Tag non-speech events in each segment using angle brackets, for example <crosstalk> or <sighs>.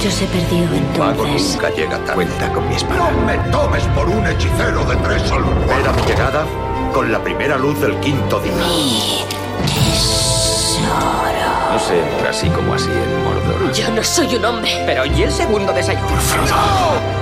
mucho se perdió Mago entonces. nunca llega tarde. Cuenta con mi espada. No me tomes por un hechicero de tres almohadas. Era mi llegada con la primera luz del quinto día. No se entra así como así en Mordor. Yo no soy un hombre. Pero ¿y el segundo desayuno? ¡No!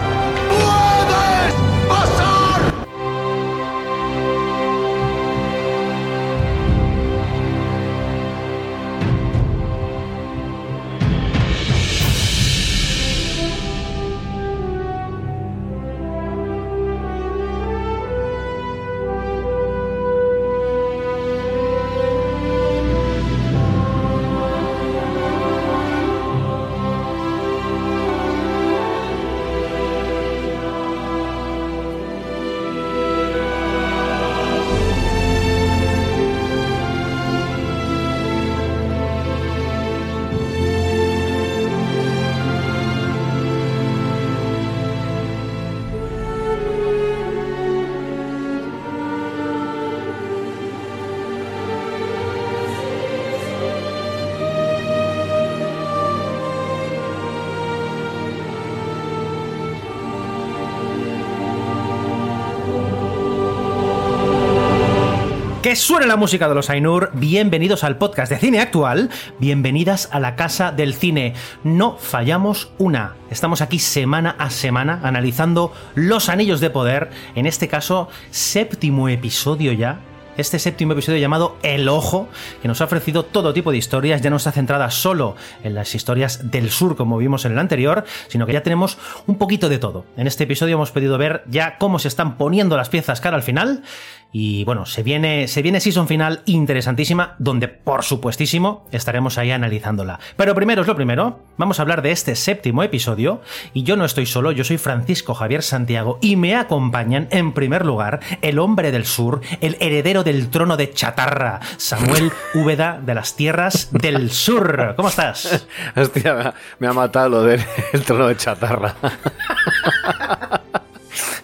Que suene la música de los Ainur. Bienvenidos al podcast de cine actual. Bienvenidas a la casa del cine. No fallamos una. Estamos aquí semana a semana analizando los anillos de poder. En este caso, séptimo episodio ya este séptimo episodio llamado El Ojo, que nos ha ofrecido todo tipo de historias, ya no está centrada solo en las historias del sur como vimos en el anterior, sino que ya tenemos un poquito de todo. En este episodio hemos podido ver ya cómo se están poniendo las piezas cara al final. Y bueno, se viene, se viene season final interesantísima, donde por supuestísimo estaremos ahí analizándola. Pero primero es lo primero, vamos a hablar de este séptimo episodio, y yo no estoy solo, yo soy Francisco Javier Santiago, y me acompañan en primer lugar el hombre del sur, el heredero del trono de chatarra, Samuel <laughs> Úbeda de las tierras del sur. ¿Cómo estás? Hostia, me ha matado lo del el <laughs> trono de chatarra. <laughs>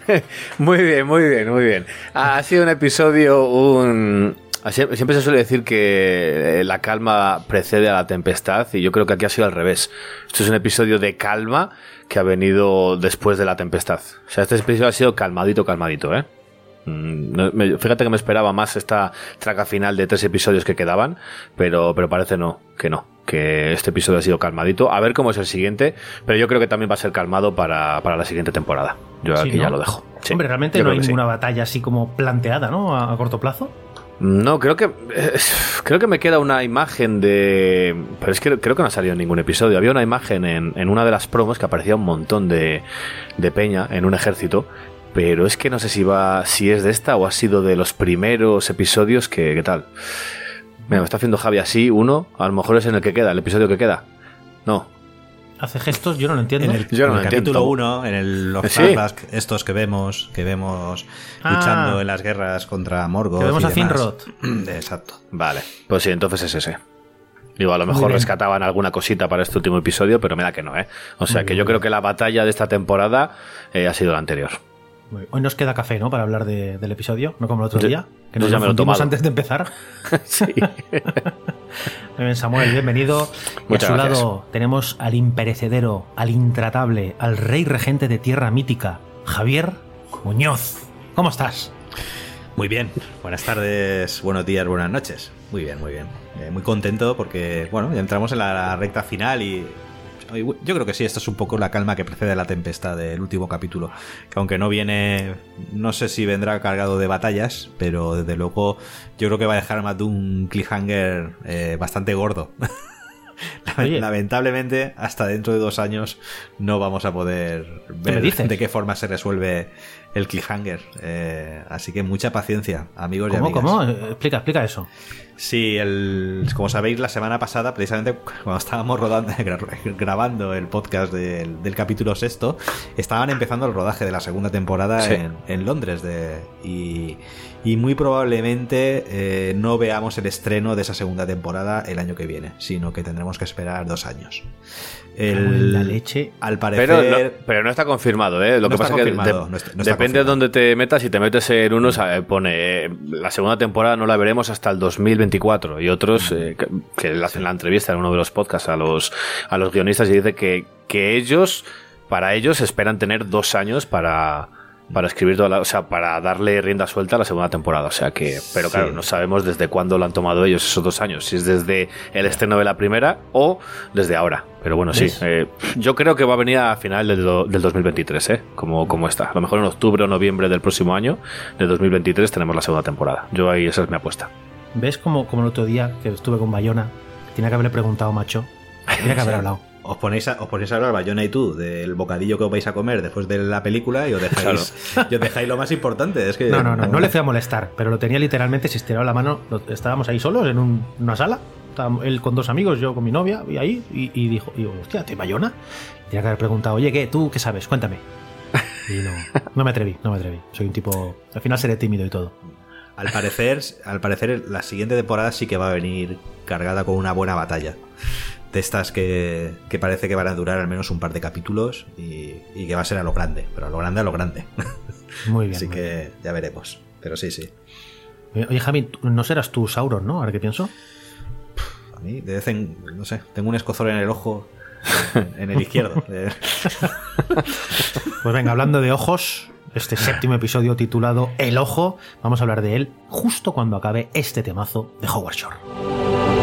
<laughs> muy bien, muy bien, muy bien. Ha sido un episodio, un... Siempre se suele decir que la calma precede a la tempestad y yo creo que aquí ha sido al revés. Esto es un episodio de calma que ha venido después de la tempestad. O sea, este episodio ha sido calmadito, calmadito, ¿eh? Mm, Fíjate que me esperaba más esta traca final de tres episodios que quedaban, pero, pero parece no, que no, que este episodio ha sido calmadito. A ver cómo es el siguiente, pero yo creo que también va a ser calmado para, para la siguiente temporada. Yo Sí, aquí ¿no? ya lo dejo. Sí, Hombre, realmente no hay sí. ninguna batalla así como planteada, ¿no? A, a corto plazo. No, creo que eh, <sighs> creo que me queda una imagen de. Pero es que creo que no ha salido en ningún episodio. Había una imagen en, en una de las promos que aparecía un montón de, de peña en un ejército. Pero es que no sé si va. si es de esta o ha sido de los primeros episodios que. ¿Qué tal? Mira, me está haciendo Javi así, uno. A lo mejor es en el que queda, el episodio que queda. No. Hace gestos, yo no lo entiendo. En el, Yo no en el capítulo 1, en el, <laughs> los Sí. flashbacks estos que vemos, que vemos Ah. luchando en las guerras contra Morgoth. Que vemos y a. Finrod. <clears throat> Exacto. Vale. Pues sí, entonces es ese. Digo, a lo mejor rescataban alguna cosita para este último episodio, pero me da que no, ¿eh? O sea Muy que bien, yo creo que la batalla de esta temporada eh, ha sido la anterior. Hoy nos queda café, ¿no? Para hablar de- del episodio, no como el otro Yo- día, que nos ya me lo antes de empezar. <laughs> sí. <laughs> Muy bien, Samuel, bienvenido. y Muchas a su gracias. lado tenemos al imperecedero, al intratable, al rey regente de tierra mítica, Javier Muñoz. ¿Cómo estás? Muy bien. Buenas tardes, buenos días, buenas noches. Muy bien, muy bien. Eh, muy contento porque, bueno, ya entramos en la recta final y. Yo creo que sí, esto es un poco la calma que precede a la tempestad del último capítulo. Que aunque no viene. No sé si vendrá cargado de batallas, pero desde luego yo creo que va a dejar más de un cliffhanger eh, bastante gordo. <laughs> Oye. Lamentablemente, hasta dentro de dos años no vamos a poder ver de qué forma se resuelve el cliffhanger. Eh, así que mucha paciencia, amigos y ¿Cómo? amigas. ¿Cómo? Explica, explica eso. Sí, el, como sabéis, la semana pasada, precisamente cuando estábamos rodando, <laughs> gra- grabando el podcast del, del capítulo sexto, estaban empezando el rodaje de la segunda temporada Sí. en, en Londres. De, y, y muy probablemente eh, no veamos el estreno de esa segunda temporada el año que viene, sino que tendremos que esperar dos años. En la El, leche. Al parecer. Pero no, pero no está confirmado, ¿eh? Lo No que está pasa es que de- no está- no está depende de dónde te metas. Si te metes en unos, eh, pone eh, la segunda temporada no la veremos hasta el 2024. Y otros eh, que, que le hacen la entrevista en uno de los podcasts a los, a los guionistas y dice que, que ellos, para ellos, esperan tener dos años para, para escribir toda la, o sea, para darle rienda suelta a la segunda temporada. O sea que, pero claro, no sabemos desde cuándo lo han tomado ellos esos dos años, si es desde el estreno de la primera o desde ahora. Pero bueno, sí, eh, yo creo que va a venir a final del, del 2023, ¿eh? Como, como está. A lo mejor en octubre o noviembre del próximo año, del 2023, tenemos la segunda temporada. Yo ahí esa es mi apuesta. ¿Ves como, como el otro día que estuve con Bayona? Tenía que haberle preguntado, macho. Tenía que haber <laughs> hablado. Os ponéis, a, os ponéis a hablar, Bayona y tú, del bocadillo que os vais a comer después de la película y os dejáis, <laughs> y os dejáis lo más importante. Es que, no, no, no, no le <laughs> fui a molestar, pero lo tenía literalmente, si estiraba la mano, estábamos ahí solos en un, una sala, él con dos amigos, yo con mi novia, y ahí, y, y dijo, y digo, hostia, ¿te Bayona? Tenía que haber preguntado, oye, ¿qué? ¿Tú qué sabes? Cuéntame. <laughs> Y no, no me atreví, no me atreví. Soy un tipo, al final seré tímido y todo. Al parecer, al parecer, la siguiente temporada sí que va a venir cargada con una buena batalla. De estas que, que parece que van a durar al menos un par de capítulos y, y, que va a ser a lo grande, pero a lo grande a lo grande. <laughs> Muy bien. Así muy que bien. ya veremos. Pero sí, sí. Oye, Javi, no serás tú Sauron, ¿no? Ahora que pienso. A mí, de vez en. No sé, tengo un escozor en el ojo. En el izquierdo. <laughs> <laughs> Pues venga, hablando de ojos, este séptimo episodio titulado El Ojo, vamos a hablar de él justo cuando acabe este temazo de Howard Shore.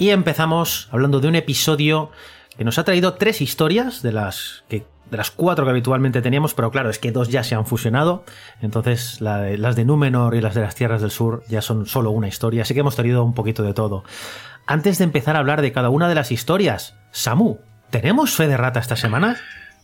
Y empezamos hablando de un episodio que nos ha traído tres historias de las que de las cuatro que habitualmente teníamos, pero claro, es que dos ya se han fusionado, entonces la de, las de Númenor y las de las Tierras del Sur ya son solo una historia, así que hemos tenido un poquito de todo. Antes de empezar a hablar de cada una de las historias, Samu, ¿tenemos fe de rata esta semana?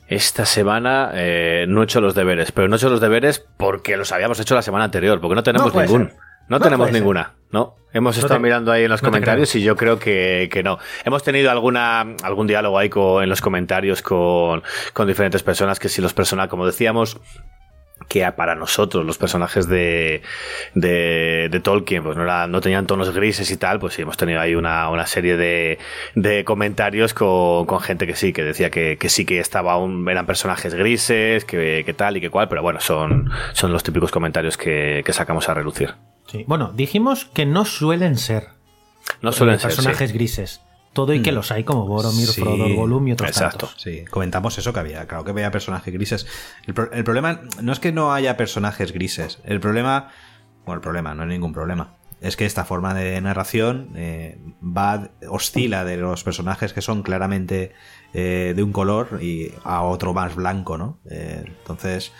Esta semana eh, no he hecho los deberes, pero no he hecho los deberes porque los habíamos hecho la semana anterior, porque no tenemos No ningún. ser. No, No tenemos ninguna, ¿no? Hemos No estado te- mirando ahí en los no comentarios y yo creo que, que no. Hemos tenido alguna, algún diálogo ahí con- en los comentarios con, con diferentes personas que si los personajes, como decíamos, que para nosotros los personajes de, de, de Tolkien pues no, era- no tenían tonos grises y tal, pues sí, hemos tenido ahí una, una serie de, de comentarios con, con gente que sí, que decía que, que sí que estaba un, eran personajes grises, que, que tal y que cual, pero bueno, son, son los típicos comentarios que, que sacamos a relucir. Sí. Bueno, dijimos que no suelen ser No suelen ser sí. personajes grises. Todo y que los hay como Boromir, Sí, Frodo, Gollum y otros exacto. tantos. Sí, comentamos eso que había, claro que había personajes grises. El, pro- el problema no es que no haya personajes grises, el problema, bueno, el problema, no hay ningún problema. Es que esta forma de narración eh, va, oscila de los personajes que son claramente eh, de un color y a otro más blanco, ¿no? Eh, entonces,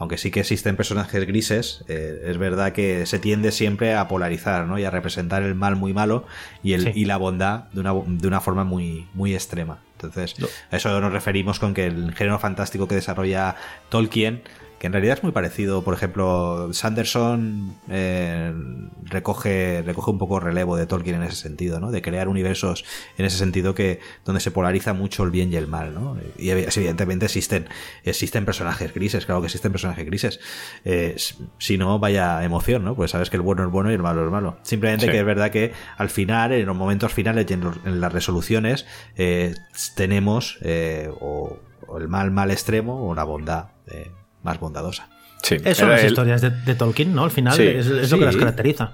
aunque sí que existen personajes grises, eh, es verdad que se tiende siempre a polarizar, ¿no? Y a representar el mal muy malo y, el, Sí. y la bondad de una, de una forma muy, muy extrema. Entonces, a eso nos referimos con que el género fantástico que desarrolla Tolkien, que en realidad es muy parecido, por ejemplo, Sanderson eh, recoge, recoge un poco relevo de Tolkien en ese sentido, ¿no? De crear universos en ese sentido que donde se polariza mucho el bien y el mal, ¿no? Y evi- evidentemente existen, existen personajes grises, claro que existen personajes grises. Eh, si no, vaya emoción, ¿no? Pues sabes que el bueno es bueno y el malo es malo. Simplemente Sí. que es verdad que al final, en los momentos finales y en, los- en las resoluciones, eh, tenemos o, o el mal mal extremo o la bondad eh, más bondadosa. Sí. Eso son las el- historias de, de Tolkien, ¿no? Al final Sí, es, es lo que las caracteriza.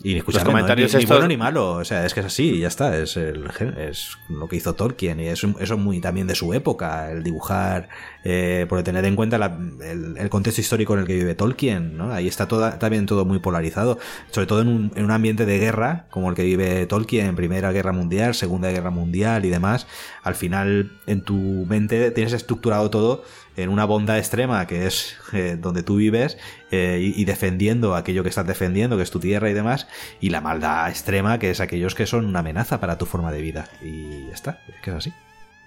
Y escuchadme, Los comentarios no, ni, ni bueno ni malo, o sea, es que es así, y ya está, es, el, es lo que hizo Tolkien, y eso es muy también de su época, el dibujar, eh, por tener en cuenta la- el, el contexto histórico en el que vive Tolkien, ¿no? Ahí está toda, también todo muy polarizado, sobre todo en un, en un ambiente de guerra, como el que vive Tolkien, Primera Guerra Mundial, Segunda Guerra Mundial y demás, al final en tu mente tienes estructurado todo en una bondad extrema que es eh, donde tú vives eh, y, y defendiendo aquello que estás defendiendo, que es tu tierra y demás, y la maldad extrema que es aquellos que son una amenaza para tu forma de vida. Y ya está, es que es así.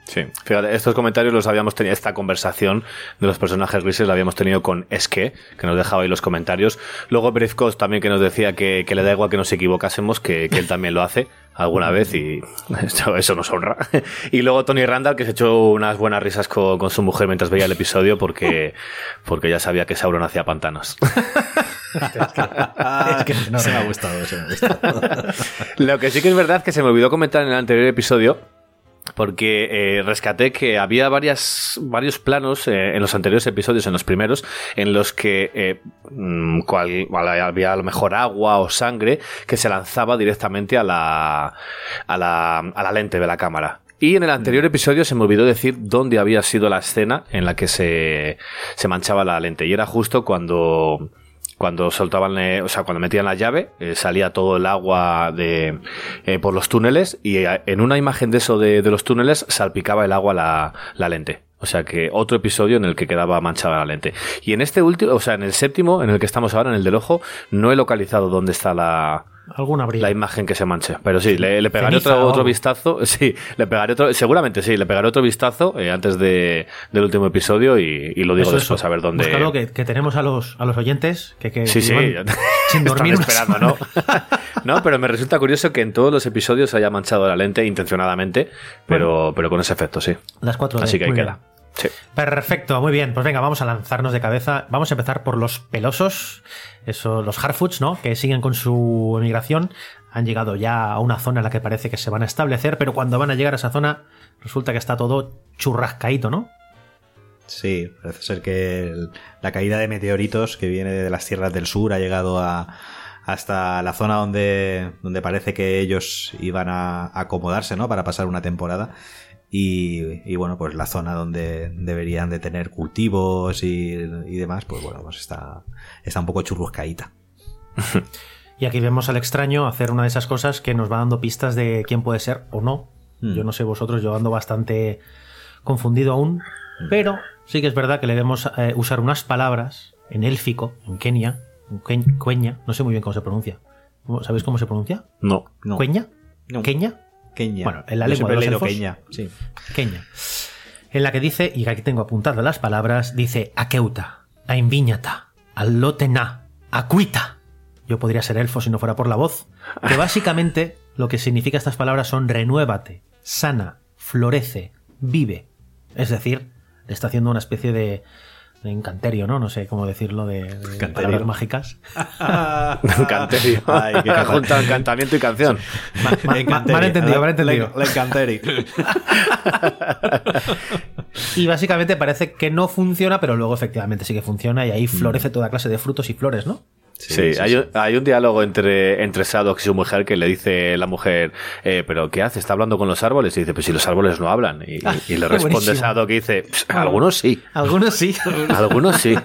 Sí, fíjate, estos comentarios los habíamos tenido, esta conversación de los personajes grises la habíamos tenido con Eske, que nos dejaba ahí los comentarios. Luego Briefcos también que nos decía que, que, le da igual que nos equivocásemos, que, que él también lo hace alguna <laughs> vez y eso, eso, nos honra. Y luego Tony Randall que se echó unas buenas risas con, con su mujer mientras veía el episodio porque, porque ya sabía que Sauron hacía pantanos. <laughs> es que no, se me ha gustado, se me ha gustado. Lo que sí que es verdad es que se me olvidó comentar en el anterior episodio porque eh, rescaté que había varias, varios planos eh, en los anteriores episodios, en los primeros, en los que eh, mm, cual, había a lo mejor agua o sangre que se lanzaba directamente a la, a la, a la lente de la cámara. Y en el anterior episodio se me olvidó decir dónde había sido la escena en la que se, se manchaba la lente. Y era justo cuando cuando soltaban, o sea, cuando metían la llave, eh, salía todo el agua de, eh, por los túneles y eh, en una imagen de eso de, de los túneles salpicaba el agua la, la, lente. O sea que otro episodio en el que quedaba manchada la lente. Y en este último, o sea, en el séptimo, en el que estamos ahora, en el del ojo, no he localizado dónde está la, alguna La imagen que se manche. Pero sí, le, le pegaré otro, otro, vistazo. <laughs> Sí, le pegaré otro, seguramente sí, le pegaré otro vistazo eh, antes de, del último episodio y, y lo digo eso, después eso. a ver dónde. Buscalo, que, que, tenemos a los, a los oyentes que, que sí, sí, sin <laughs> dormir esperando, ¿no? no, pero me resulta curioso que en todos los episodios haya manchado la lente intencionadamente, pero, bueno, pero con ese efecto, sí. Las cuatro Así que ahí queda. Bien. Sí. Perfecto, muy bien. Pues venga, vamos a lanzarnos de cabeza. Vamos a empezar por los pelosos, eso, los Harfoots, ¿no? Que siguen con su emigración. Han llegado ya a una zona en la que parece que se van a establecer, pero cuando van a llegar a esa zona, resulta que está todo churrascaíto, ¿no? Sí, parece ser que el, la caída de meteoritos que viene de las tierras del sur ha llegado a, hasta la zona donde, donde parece que ellos iban a acomodarse, ¿no? Para pasar una temporada. Y, y, bueno, pues la zona donde deberían de tener cultivos y, y demás, pues bueno, pues está, está un poco churruscaíta. <laughs> y aquí vemos al extraño hacer una de esas cosas que nos va dando pistas de quién puede ser o no. Mm. Yo no sé vosotros, yo ando bastante confundido aún, mm. pero sí que es verdad que le vemos eh, usar unas palabras en élfico, en Kenia, en Cueña, no sé muy bien cómo se pronuncia. ¿Sabéis cómo se pronuncia? No. no. ¿Cueña? No. ¿Queña? Kenia. Bueno, en la lengua de los elfos, sí. Kenia. En la que dice, y aquí tengo apuntadas las palabras, dice Akeuta, Ainviñata, Allotena, Acuita. Yo podría ser elfo si no fuera por la voz. Que básicamente lo que significa estas palabras son renuévate, sana, florece, vive. Es decir, le está haciendo una especie de, de encanterio, ¿no? No sé cómo decirlo, de, de palabras mágicas. <laughs> encanterio. Ay, que <laughs> junta encantamiento y canción. Ma, ma, ma, mal entendido, mal entendido. La encanteri. y básicamente parece que no funciona, pero luego efectivamente sí que funciona y ahí florece toda clase de frutos y flores, ¿no? Sí, sí, sí, hay, un, hay, un, diálogo entre, entre Sadok y su mujer que le dice la mujer, eh, ¿pero qué hace? ¿Está hablando con los árboles? Y dice, pues si los árboles no hablan. Y, ah, y le responde Sadok y dice, algunos sí. Algunos sí. <laughs> algunos sí.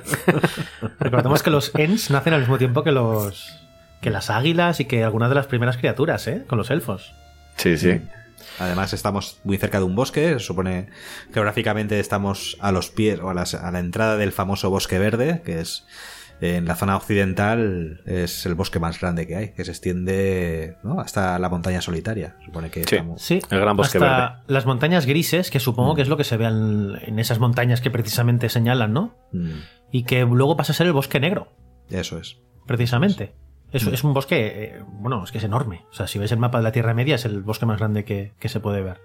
<laughs> Recordemos que los Ents nacen al mismo tiempo que los que las águilas y que algunas de las primeras criaturas, ¿eh? Con los elfos. Sí, sí. Además estamos muy cerca de un bosque, se supone geográficamente estamos a los pies o a, las, a la entrada del famoso bosque verde, que es en la zona occidental es el bosque más grande que hay, que se extiende ¿no? hasta la montaña solitaria. Supone que sí, estamos... sí, el gran bosque hasta verde. Las montañas grises, que supongo mm. que es lo que se ve en, en, esas montañas que precisamente señalan, ¿no? Mm. Y que luego pasa a ser el bosque negro. Eso es. Precisamente. Es, Mm. es un bosque, eh, bueno, es que es enorme. O sea, si ves el mapa de la Tierra Media, es el bosque más grande que, que se puede ver.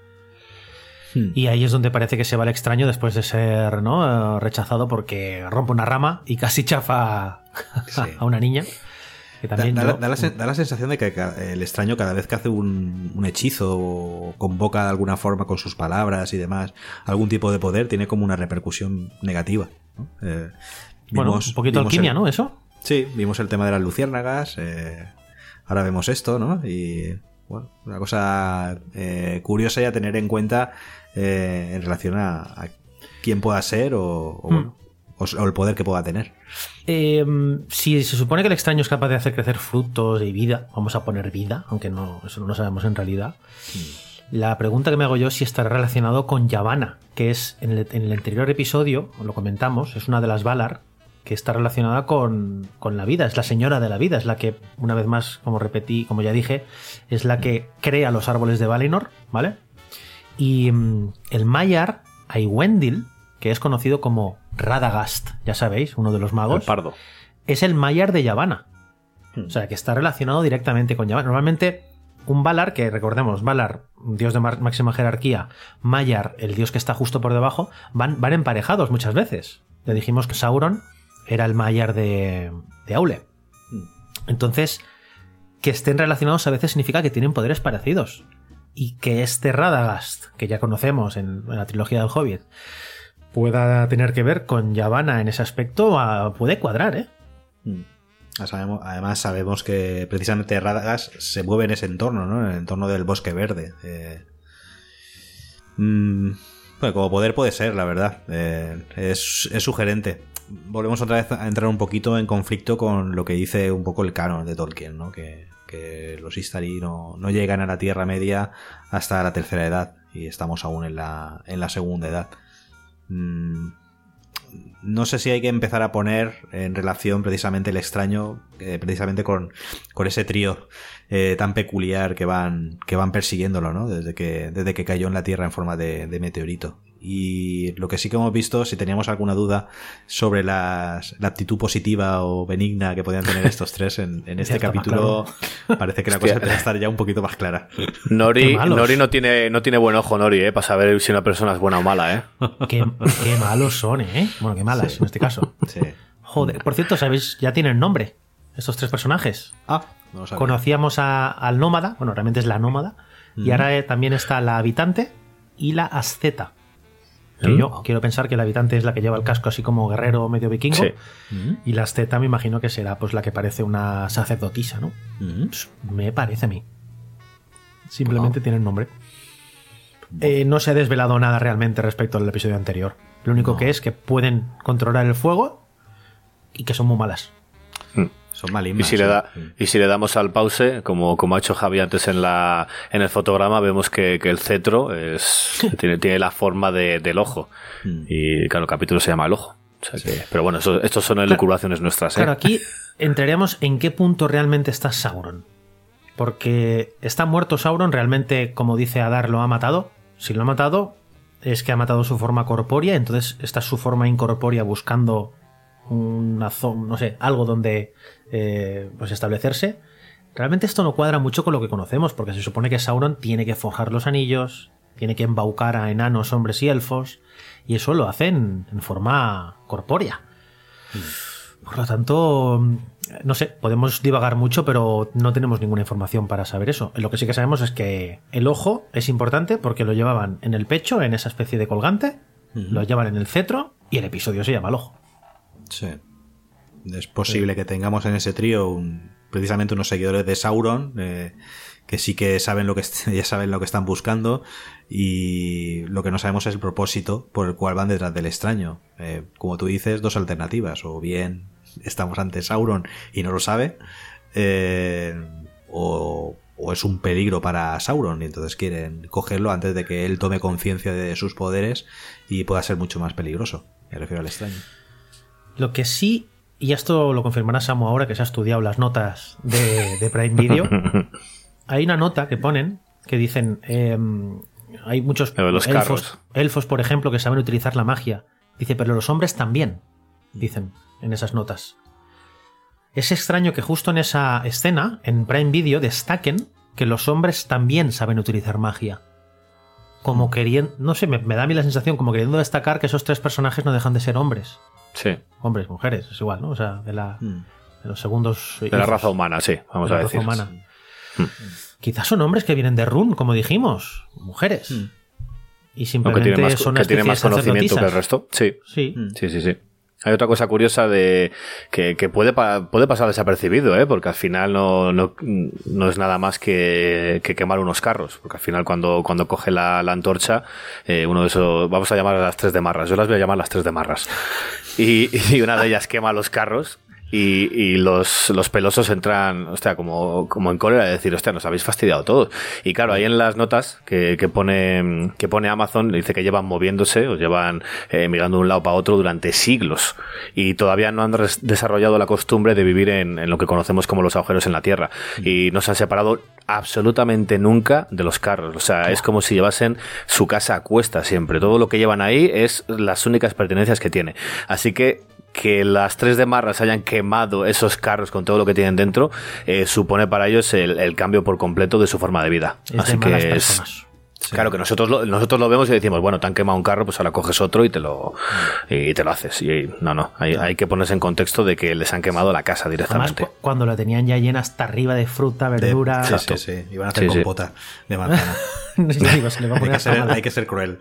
Hmm. Y ahí es donde parece que se va el extraño después de ser ¿no? rechazado porque rompe una rama y casi chafa <laughs> Sí. a una niña. Que también da, yo- da- da la, sen- da la sensación de que el extraño cada vez que hace un, un hechizo o convoca de alguna forma con sus palabras y demás algún tipo de poder tiene como una repercusión negativa. ¿no? Eh, bueno, vimos- un poquito alquimia, el- ¿no? Eso. Sí, vimos el tema de las luciérnagas, eh, ahora vemos esto, ¿no? Y bueno, una cosa eh, curiosa y a tener en cuenta eh, en relación a, a quién pueda ser o, o, Hmm. bueno, o el poder que pueda tener. Eh, si se supone que el extraño es capaz de hacer crecer frutos y vida, vamos a poner vida, aunque no, eso no lo sabemos en realidad. La pregunta que me hago yo es si está relacionado con Yavanna, que es en el, en el anterior episodio, lo comentamos, es una de las Valar que está relacionada con, con la vida, es la señora de la vida, es la que, una vez más, como repetí, como ya dije, es la que crea los árboles de Valinor, ¿vale? Y mm, el Maiar Aiwendil, que es conocido como Radagast, ya sabéis, uno de los magos. El pardo. Es el Maiar de Yavanna. O sea, que está relacionado directamente con Yavanna. Normalmente, un Valar, que recordemos, Valar, dios de máxima jerarquía, Maiar, el dios que está justo por debajo, van, van emparejados muchas veces. Ya dijimos que Sauron era el Maiar de, de Aule. Entonces, que estén relacionados a veces significa que tienen poderes parecidos. Y que este Radagast, que ya conocemos en, la trilogía del Hobbit, pueda tener que ver con Yavanna en ese aspecto, puede cuadrar, ¿eh? Mm. Además sabemos que precisamente Radagast se mueve en ese entorno, ¿no? En el entorno del bosque verde. Eh, mm, bueno, como poder puede ser, la verdad. Eh, es, es, sugerente. Volvemos otra vez a entrar un poquito en conflicto con lo que dice un poco el canon de Tolkien, ¿no? Que, que los Istari no, no, llegan a la Tierra Media hasta la tercera edad y estamos aún en la, en la segunda edad. Mm, no sé si hay que empezar a poner en relación precisamente el extraño, eh, precisamente con, con, ese trío eh, tan peculiar que van, que van persiguiéndolo, ¿no? Desde que, desde que cayó en la Tierra en forma de meteorito. Y lo que sí que hemos visto, si teníamos alguna duda sobre la actitud positiva o benigna que podían tener <laughs> estos tres en, este capítulo, parece que la cosa debe estar ya un poquito más clara. Nori, <laughs> Nori no tiene, no tiene buen ojo, Nori, ¿eh? para saber si una persona es buena o mala. ¿eh? <laughs> Qué, malos son, ¿eh? Bueno, qué malas en este caso. Joder, por cierto, ¿sabéis? Ya tienen nombre estos tres personajes. Ah, no Conocíamos al nómada, bueno, realmente es la nómada, y ahora eh, también está la habitante y la asceta. Que yo quiero pensar que el habitante es la que lleva el casco así como guerrero medio vikingo. Y la esteta me imagino que será pues la que parece una sacerdotisa, ¿no? Pues, me parece a mí. Simplemente tiene tienen nombre. Eh, no se ha desvelado nada realmente respecto al episodio anterior. Lo único que es que pueden controlar el fuego y que son muy malas. Mm. Son Y si, le da, y si le damos al pause, como, como ha hecho Javi antes en, la, en el fotograma, vemos que, el cetro es, <laughs> tiene, tiene la forma del ojo. Hmm. Y claro, el capítulo se llama El Ojo. pero bueno, estos son elucubraciones nuestras. ¿eh? Claro, aquí <laughs> entraríamos en qué punto realmente está Sauron. Porque está muerto Sauron, realmente, como dice Adar, lo ha matado. Si lo ha matado, es que ha matado su forma corpórea, entonces está su forma incorpórea buscando una zona, no sé, algo donde eh, pues establecerse. Realmente esto no cuadra mucho con lo que conocemos, porque se supone que Sauron tiene que forjar los anillos, tiene que embaucar a enanos, hombres y elfos, y eso lo hacen en forma corpórea. Por lo tanto, no sé, podemos divagar mucho, pero no tenemos ninguna información para saber eso. Lo que sí que sabemos es que el ojo es importante porque lo llevaban en el pecho, en esa especie de colgante, lo llevan en el cetro, y el episodio se llama el ojo. Sí. Es posible que tengamos en ese trío precisamente unos seguidores de Sauron eh, que sí que saben lo que <laughs> ya saben lo que están buscando y lo que no sabemos es el propósito por el cual van detrás del extraño. Eh, como tú dices, dos alternativas. O bien estamos ante Sauron y no lo sabe, eh, o, o, es un peligro para Sauron y entonces quieren cogerlo antes de que él tome conciencia de sus poderes y pueda ser mucho más peligroso. Me refiero al extraño. Lo que sí, y esto lo confirmará Samu ahora que se ha estudiado las notas de, Prime Video, <laughs> hay una nota que ponen que dicen, em, hay muchos elfos, elfos, por ejemplo, que saben utilizar la magia. Dice, pero los hombres también, dicen en esas notas. Es extraño que justo en esa escena, en Prime Video, destaquen que los hombres también saben utilizar magia. Como mm. queriendo, no sé, me, me, da a mí la sensación como queriendo destacar que esos tres personajes no dejan de ser hombres. Sí. Hombres, mujeres, es igual, ¿no? O sea, de, la, hmm. de los segundos. De la raza humana, sí, vamos a decir. Raza humana. Hmm. Quizás son hombres que vienen de Run, como dijimos, mujeres. Hmm. Y simplemente que tienen más, son que tienen más conocimiento que el resto. Sí. Sí. Sí, sí, sí. Hay otra cosa curiosa de que, que puede, puede pasar desapercibido, ¿eh? porque al final no, no, no es nada más que, que, quemar unos carros, porque al final cuando, cuando coge la, la antorcha, eh, uno de esos, vamos a llamar a las tres de marras, yo las voy a llamar las tres de marras, y, y una de ellas quema los carros y, y los, los, pelosos entran, hostia, como, como en cólera de decir, hostia, nos habéis fastidiado todos. Y claro, ahí en las notas que, que, pone, que pone Amazon, dice que llevan moviéndose o llevan eh, mirando de un lado para otro durante siglos. Y todavía no han desarrollado la costumbre de vivir en, en, lo que conocemos como los agujeros en la Tierra. Y no se han separado absolutamente nunca de los carros. O sea, es como si llevasen su casa a cuesta siempre. Todo lo que llevan ahí es las únicas pertenencias que tiene. Así que que las tres de Marras hayan quemado esos carros con todo lo que tienen dentro eh, supone para ellos el, cambio por completo de su forma de vida. Así que es, Claro que nosotros lo, nosotros lo vemos y decimos, bueno, te han quemado un carro, pues ahora coges otro y te lo, y te lo haces. Y no, no, hay, hay que ponerse en contexto de que les han quemado la casa directamente. cuando la tenían ya llena hasta arriba de fruta, verdura. sí, sí, sí, iban a hacer compota de manzana. <laughs> hay, que ser, cruel.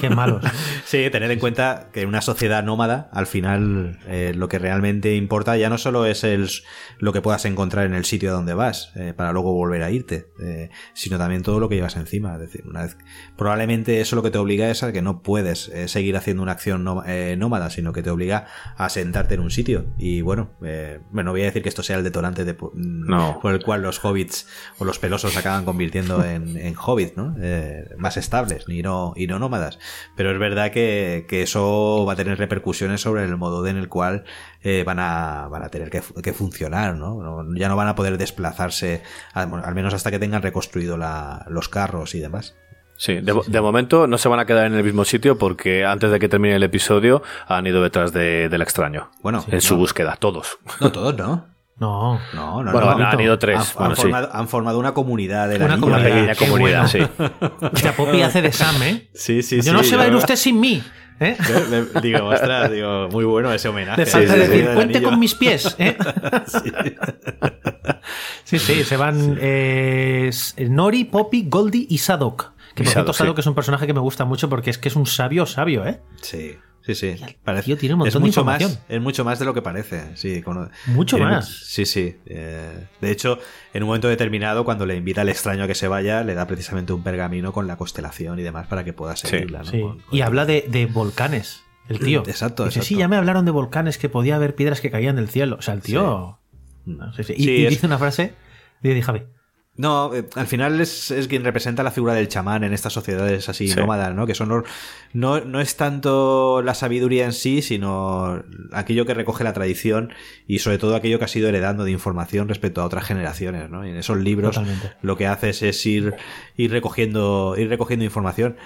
Qué malos. <laughs> Sí, tener en cuenta que en una sociedad nómada, al final, eh, lo que realmente importa ya no solo es el, lo que puedas encontrar en el sitio donde vas, eh, para luego volver a irte, eh, sino también todo lo que llevas encima. Es decir, una vez, probablemente eso lo que te obliga es a que no puedes seguir haciendo una acción nómada, sino que te obliga a sentarte en un sitio. Y bueno, bueno, voy a decir que esto sea el detonante de, mm, por el cual los hobbits o los pelosos acaban convirtiendo en, en hobbits, ¿no? Eh, más estables y no, y no nómadas. Pero es verdad que, eso va a tener repercusiones sobre el modo en el cual eh, van, a, van a tener que, funcionar, ¿no? Ya no van a poder desplazarse, al, menos hasta que tengan reconstruido los carros y demás. Sí, de, momento no se van a quedar en el mismo sitio porque antes de que termine el episodio han ido detrás del extraño. Bueno, en su búsqueda, todos. No, todos no. No, no, no. Bueno, han ido tres. Han, formado, una comunidad de la una, pequeña comunidad, sí. <laughs> O Poppy hace de Sam, ¿eh? Sí, sí, Yo no se va a ir usted sin mí. ¿Eh? <laughs> digo, ostras, digo, muy bueno ese homenaje. Le falta decir, cuente con mis pies. ¿eh? <laughs> sí. sí, se van eh, Nori, Poppy, Goldie y Sadok. Que por cierto, Sadok es un personaje que me gusta mucho porque es que es un sabio sabio, ¿eh? Sí. Sí, sí. Parece, tiene un montón es mucho Más, es mucho más de lo que parece. Sí, mucho más. Sí, sí. Eh, de hecho, en un momento determinado, cuando le invita al extraño a que se vaya, le da precisamente un pergamino con la constelación y demás para que pueda seguirla. Sí. y habla de, volcanes. El tío. Exacto, dice, Sí, ya me hablaron de volcanes, que podía haber piedras que caían del cielo. O sea, el tío. y, dice una frase. Dice, Javi. No, eh, al final es, quien representa la figura del chamán en estas sociedades así nómadas, ¿no? Que son no, no es tanto la sabiduría en sí, sino aquello que recoge la tradición y sobre todo aquello que ha sido heredando de información respecto a otras generaciones, ¿no? Y en esos libros lo que haces es ir, ir recogiendo, ir recogiendo información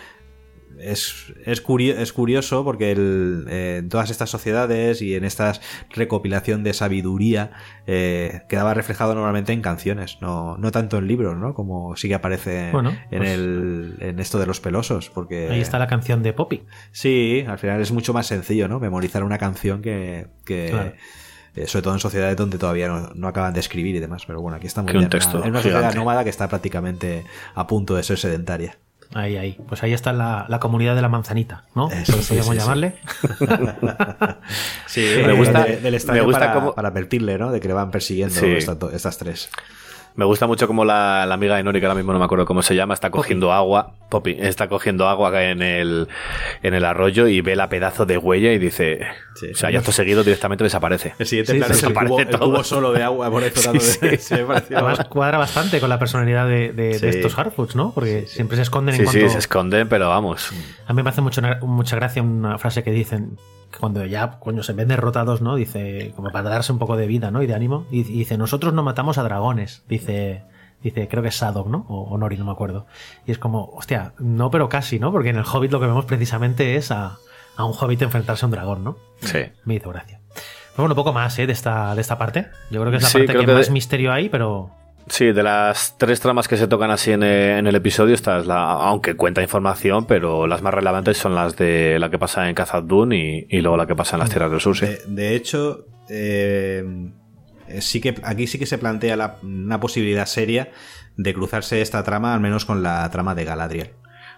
es, es, curioso porque eh, en todas estas sociedades y en esta recopilación de sabiduría eh, quedaba reflejado normalmente en canciones, no, no tanto en libros, ¿no? Como sí que aparece en, pues el, en esto de los pelosos. Porque, ahí está la canción de Poppy. Sí, al final es mucho más sencillo, ¿no? Memorizar una canción que... que eh, sobre todo en sociedades donde todavía no, acaban de escribir y demás, pero bueno, aquí estamos en una sociedad nómada que está prácticamente a punto de ser sedentaria. Ahí, ahí. Pues ahí está la, la comunidad de la manzanita, ¿no? Eso podríamos llamarle. <laughs> Sí, me gusta, del me gusta para, como... para advertirle, ¿no? De que le van persiguiendo estas tres. Me gusta mucho como la, amiga de Nori, que ahora mismo no me acuerdo cómo se llama, está cogiendo agua. Poppy está cogiendo agua en el, en el arroyo y ve la pedazo de huella y dice. o sea, ya esto seguido directamente desaparece. El siguiente plano es el cubo, solo de agua por eso <laughs> de, <laughs> Además cuadra bastante con la personalidad de, de, estos Harfoots, ¿no? Porque siempre se esconden en cuanto... Sí, se esconden, pero vamos. A mí me hace mucho, mucha gracia una frase que dicen cuando ya coño, se ven derrotados, ¿no? Dice, como para darse un poco de vida, ¿no? Y de ánimo. Y, dice, nosotros no matamos a dragones. Dice, dice, creo que es Sadok, ¿no? O, Nori, no me acuerdo. Y es como, hostia, no, pero casi, ¿no? Porque en el Hobbit lo que vemos precisamente es a, a un Hobbit enfrentarse a un dragón, ¿no? Sí. Me hizo gracia. Pues bueno, un poco más, ¿eh? De esta, de esta parte. Yo creo que es la parte que, más misterio hay, pero Sí, de las tres tramas que se tocan así en, eh, el episodio, esta es la, aunque cuenta información, pero las más relevantes son las de la que pasa en Khazad y, y luego la que pasa en las Tierras del Sur. De, hecho, eh, sí que aquí sí que se plantea una posibilidad seria de cruzarse esta trama, al menos con la trama de Galadriel.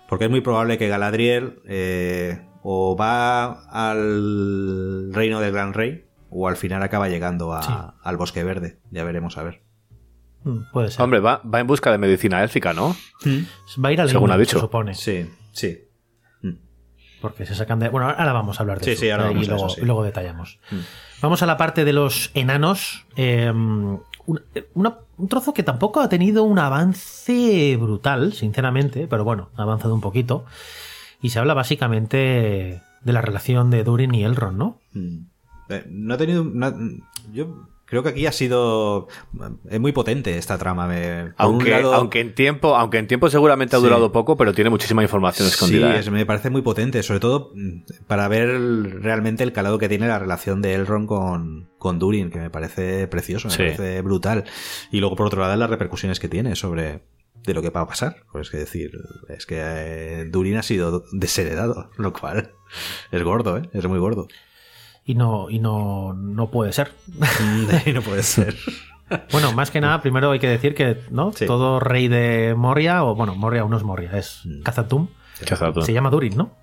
Porque es muy probable que Galadriel eh, o va al reino del Gran Rey o al final acaba llegando al Bosque Verde. Ya veremos a ver. Mm, puede ser. Hombre, va, va en busca de medicina élfica, ¿no? Mm. Va a ir al Según ha dicho. se supone. Sí, sí. Mm. Porque se sacan de. Bueno, ahora vamos a hablar de sí, eso. Sí, ahora y, luego, y luego detallamos. Vamos a la parte de los enanos. Em, un, trozo que tampoco ha tenido un avance brutal, sinceramente, pero bueno, ha avanzado un poquito. Y se habla básicamente de la relación de Durin y Elrond, ¿no? Eh, no ha tenido. yo Creo que aquí ha sido es muy potente esta trama. Me, aunque, aunque en tiempo, aunque en tiempo seguramente ha durado poco, pero tiene muchísima información escondida. Sí, ¿eh? me parece muy potente, sobre todo mm, para ver realmente el calado que tiene la relación de Elrond con, con Durin, que me parece precioso, me parece brutal. Y luego por otro lado las repercusiones que tiene sobre de lo que va a pasar. Pues que decir, es que eh, Durin ha sido desheredado, lo cual <laughs> es gordo, ¿eh? es muy gordo y no, y no, no puede ser. <laughs> y no puede ser. <laughs> Bueno, más que nada, primero hay que decir que ¿no? todo rey de Moria, o bueno, Moria o no es Moria, es Kazatum. Mm. Se llama Durin, ¿no?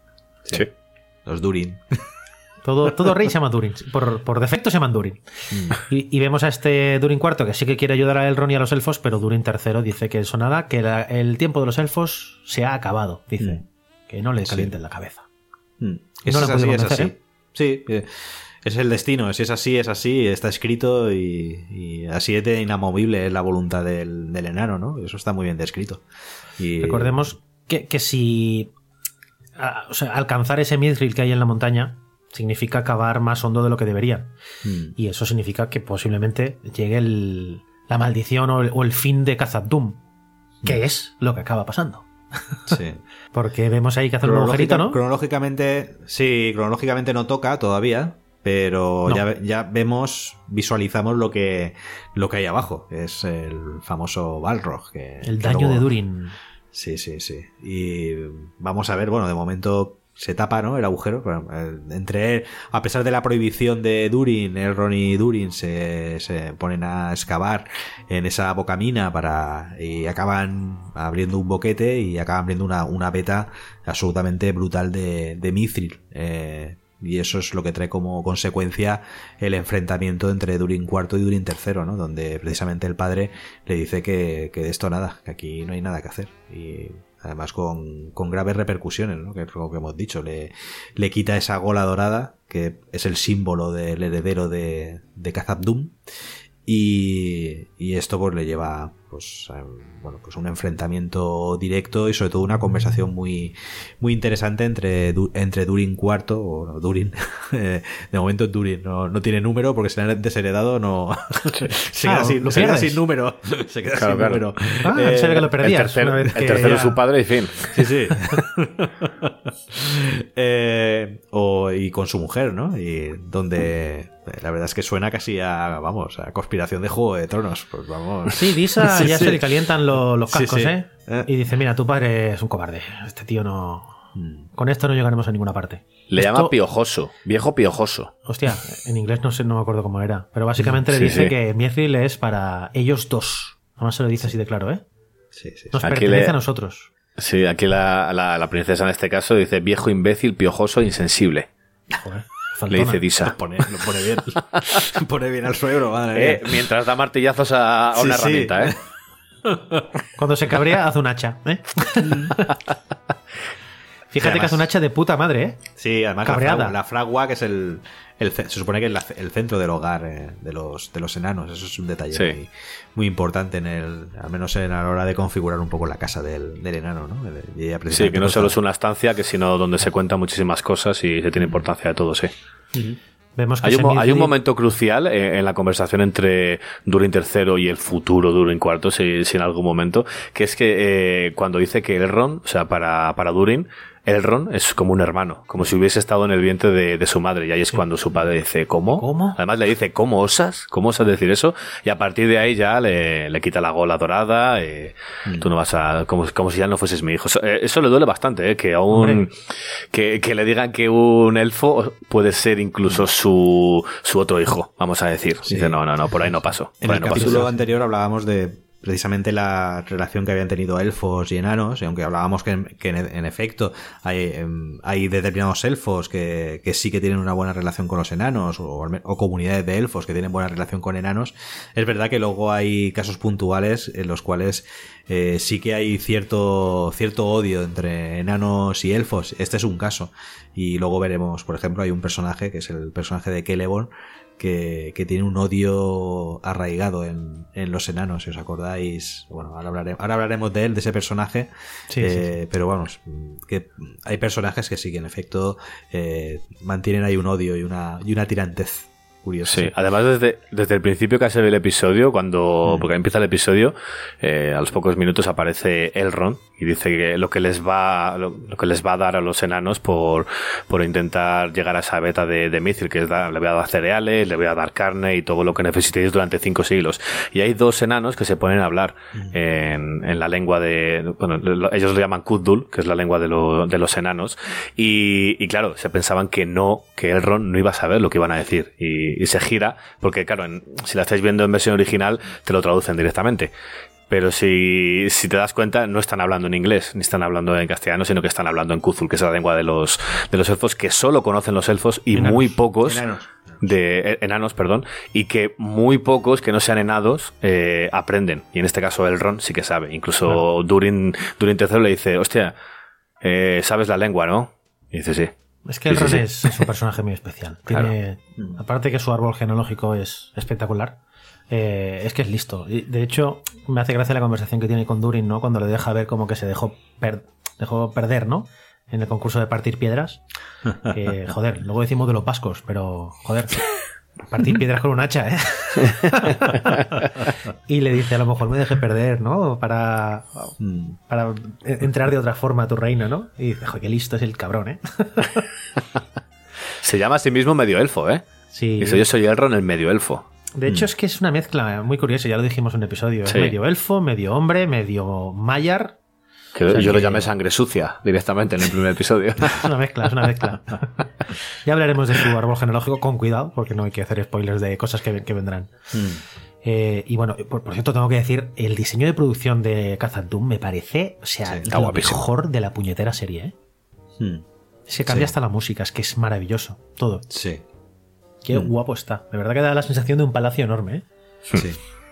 Sí. Los Durin. Todo, todo rey se <laughs> llama Durin. Por, defecto se llaman Durin. Mm. Y, vemos a este Durin IV que sí que quiere ayudar a Elrond y a los elfos, pero Durin III dice que eso nada, que el tiempo de los elfos se ha acabado. Dice. Mm. Que no le calienten la cabeza. no es así, es así. ¿eh? Sí, es el destino, si es así, es así, está escrito y, así es de inamovible la voluntad del, enano, ¿no? Eso está muy bien descrito. Y... Recordemos que, si alcanzar ese mithril que hay en la montaña significa cavar más hondo de lo que debería. Hmm. Y eso significa que posiblemente llegue la maldición o el, fin de khazad que hmm. es lo que acaba pasando. Sí. <laughs> Porque vemos ahí que hace un agujerito, ¿no? Cronológicamente, sí, cronológicamente no toca todavía, pero ya, ya, vemos, visualizamos lo que, lo que hay abajo, es el famoso Balrog. Que, el daño de Durin. Sí, sí, sí. Y vamos a ver, bueno, de momento se tapa, ¿no? El agujero. Eh, entre a pesar de la prohibición de Durin, Elrond y Durin se, se ponen a excavar en esa bocamina para y acaban abriendo un boquete y acaban abriendo una, una beta absolutamente brutal de, de Mithril. Eh, y eso es lo que trae como consecuencia el enfrentamiento entre Durin IV y Durin III, ¿no? Donde precisamente el padre le dice que, que de esto nada, que aquí no hay nada que hacer. Y además con, con graves repercusiones, ¿no? que es lo que hemos dicho, le, le quita esa gola dorada, que es el símbolo del heredero de, de y, y, esto pues le lleva pues bueno pues un enfrentamiento directo y sobre todo una conversación muy muy interesante entre entre Durin IV o Durin <laughs> de momento Durin no, no, tiene número porque se le han desheredado no <laughs> se queda, sin, se queda sin, número <laughs> se queda sin número. Ah, eh, que lo perdías el, vez el tercero es su padre y fin. Sí sí. Eh, o, y con su mujer no y donde la verdad es que suena casi a, vamos, a conspiración de Juego de Tronos. Pues vamos. Sí, Disa ya se le calientan los, cascos, ¿eh? ¿eh? Y dice, mira, tu padre es un cobarde. Este tío no... Hmm. Con esto no llegaremos a ninguna parte. Le llama piojoso, viejo piojoso. Hostia, en inglés no sé, no me acuerdo cómo era. Pero básicamente le dice que Mithril es para ellos dos. Además se lo dice así de claro, ¿eh? Sí, sí. Nos pertenece a nosotros. Sí, aquí la, la, princesa en este caso dice viejo imbécil, piojoso, insensible. Joder. Le dice Disa. Lo pone, bien. <laughs> pone bien al suegro, madre eh, mientras da martillazos a, una herramienta, ¿eh? <laughs> Cuando se cabrea, hace un hacha, ¿eh? <laughs> Fíjate que hace un hacha de puta madre, ¿eh? Sí, además la fragua, que es el, se supone que es el centro del hogar eh, de, los, de los enanos. Eso es un detalle muy, importante en el, al menos en la hora de configurar un poco la casa del, enano, ¿no? sí, que no solo es una estancia, que sino donde se cuentan muchísimas cosas y se tiene importancia de todo, sí. Vemos hay, un, hay, un, momento crucial eh, en, la conversación entre Durin III y el futuro Durin IV, si, si en algún momento, que es que eh, cuando dice que Elrond, o sea, para, para Durin, Elrond es como un hermano, como si hubiese estado en el vientre de, su madre. Y ahí es cuando su padre dice, ¿cómo? ¿Cómo? Además le dice, ¿cómo osas? ¿Cómo osas decir eso? Y a partir de ahí ya le, le quita la gola dorada. Eh, mm. Tú no vas a, como, como, si ya no fueses mi hijo. Eso, eh, le duele bastante, eh, que aún, que, que, le digan que un elfo puede ser incluso su, su otro hijo, vamos a decir. Dice, no, no, no, por ahí no paso. en el capítulo anterior hablábamos de precisamente la relación que habían tenido elfos y enanos, y aunque hablábamos que, en, efecto hay, em, hay determinados elfos que, que, sí que tienen una buena relación con los enanos, o, comunidades de elfos que tienen buena relación con enanos, es verdad que luego hay casos puntuales en los cuales eh, sí que hay cierto, cierto odio entre enanos y elfos. Este es un caso. Y luego veremos, por ejemplo, hay un personaje que es el personaje de Celeborn, que, tiene un odio arraigado en, los enanos, si os acordáis. Bueno, ahora, ahora hablaremos de él, de ese personaje. Eh, pero vamos, que hay personajes que sí que en efecto eh, mantienen ahí un odio y una, y una tirantez. Curioso. Sí, además desde, desde el principio ve el episodio, cuando, porque empieza el episodio, eh, a los pocos minutos aparece Elrond y dice que lo que les va, lo, lo que les va a dar a los enanos por, por intentar llegar a esa beta de, de Mithril, que es da- le voy a dar cereales, le voy a dar carne y todo lo que necesitéis durante cinco siglos. Y hay dos enanos que se ponen a hablar en, en la lengua de, bueno, lo- ellos lo llaman Kuddul, que es la lengua de, lo- de los enanos, y, y claro, se pensaban que no, que Elrond no iba a saber lo que iban a decir, y, y se gira, porque claro, en- si la estáis viendo en versión original, te lo traducen directamente. Pero si, si te das cuenta, no están hablando en inglés, ni están hablando en castellano, sino que están hablando en Kuzul, que es la lengua de los, de los elfos, que solo conocen los elfos y Enanos. muy pocos Enanos. de enanos, perdón, y que muy pocos que no sean enados eh, aprenden. Y en este caso Elrond sí que sabe. Incluso Durin, Durin III le dice, hostia, eh, sabes la lengua, ¿no? Y dice, sí. Es que el sí. Es, un personaje muy especial. <laughs> Tiene, Aparte que su árbol genealógico es espectacular, eh, es que es listo. Y, de hecho, me hace gracia la conversación que tiene con Durin, ¿no? Cuando le deja ver como que se dejó, per- dejó perder, ¿no? En el concurso de partir piedras. <laughs> Joder, luego decimos de los pascos, pero, joder, partir piedras con un hacha, ¿eh? <laughs> y le dice, a lo mejor me deje perder, ¿no? Para, Mm. para entrar de otra forma a tu reino, ¿no? Y dice, joder, qué listo es el cabrón, ¿eh? <laughs> Se llama a sí mismo medio elfo, ¿eh? Sí. Dice, yo soy Elrond, el medio elfo. De hecho, es que es una mezcla muy curiosa, ya lo dijimos en un episodio. Sí. Es medio elfo, medio hombre, medio mayar. Que O sea yo lo llamé sangre sucia directamente en el primer episodio. <laughs> Es una mezcla, es una mezcla. <laughs> ya hablaremos de su árbol genealógico con cuidado, porque no hay que hacer spoilers de cosas que, que vendrán. Eh, y bueno, por, por cierto, tengo que decir, el diseño de producción de Khazad Dûm me parece, o sea, Sí, lo mejor de la puñetera serie, ¿eh? Mm. Se cambia Sí. hasta la música, es que es maravilloso, todo. Sí, Qué guapo está. De verdad que da la sensación de un palacio enorme, ¿eh? sí. <laughs>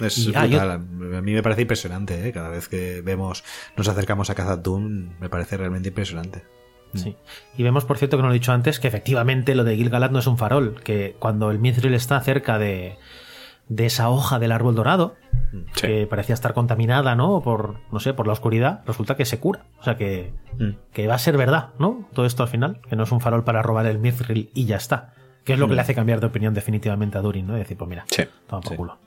Es Y- ah, yo- brutal. A mí me parece impresionante, ¿eh? Cada vez que vemos, nos acercamos a Dûm, me parece realmente impresionante. Sí. Y vemos, por cierto, que no lo he dicho antes, que efectivamente lo de Gil-galad no es un farol, que cuando el Mithril está cerca de, de esa hoja del árbol dorado, Sí. que parecía estar contaminada, ¿no? Por, no sé, por la oscuridad, resulta que se cura. O sea, que, Mm. que va a ser verdad, ¿no? Todo esto al final, que no es un farol para robar el Mithril y ya está. Que es lo que le hace cambiar de opinión definitivamente a Durin, ¿no? Y decir, pues mira, Sí. toma por Sí. culo.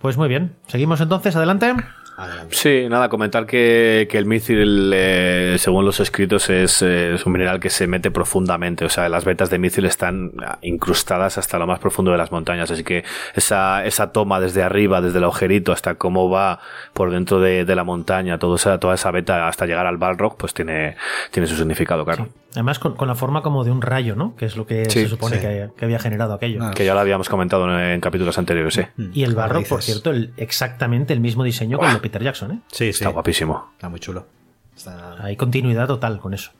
Pues muy bien, seguimos entonces, adelante. Adelante. Sí, nada, comentar que, que el mithril, eh, según los escritos, es, eh, es un mineral que se mete profundamente. O sea, las vetas de mithril están ah, incrustadas hasta lo más profundo de las montañas. Así que esa, esa toma desde arriba, desde el agujerito, hasta cómo va por dentro de, de la montaña, toda esa, toda esa veta hasta llegar al Balrog, pues tiene, tiene su significado, claro. Además, con, con la forma como de un rayo, ¿no? Que es lo que Sí, se supone sí. que, que había generado aquello. Ah, Que ya lo habíamos comentado en, en capítulos anteriores, sí. Y el barro, por cierto, el- exactamente el mismo diseño que el de Peter Jackson, ¿eh? Sí, sí. Está guapísimo. Está muy chulo. Está... Hay continuidad total con eso.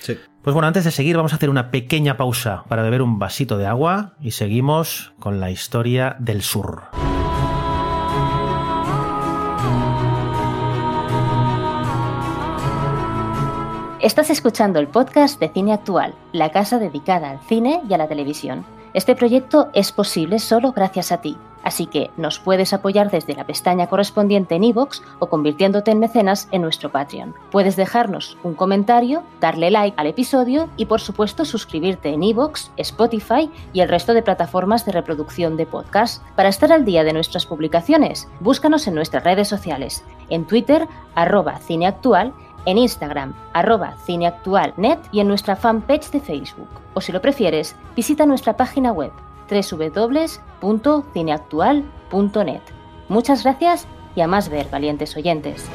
Sí. Pues bueno, antes de seguir vamos a hacer una pequeña pausa para beber un vasito de agua y seguimos con la historia del sur. Estás escuchando el podcast de Cine Actual, la casa dedicada al cine y a la televisión. Este proyecto es posible solo gracias a ti, así que nos puedes apoyar desde la pestaña correspondiente en iVoox o convirtiéndote en mecenas en nuestro Patreon. Puedes dejarnos un comentario, darle like al episodio y por supuesto suscribirte en iVoox, Spotify y el resto de plataformas de reproducción de podcast. Para estar al día de nuestras publicaciones, búscanos en nuestras redes sociales, en Twitter, arroba cineactual en Instagram, arroba cineactualnet y en nuestra fanpage de Facebook. O si lo prefieres, visita nuestra página web www.cineactual.net. Muchas gracias y a más ver, valientes oyentes.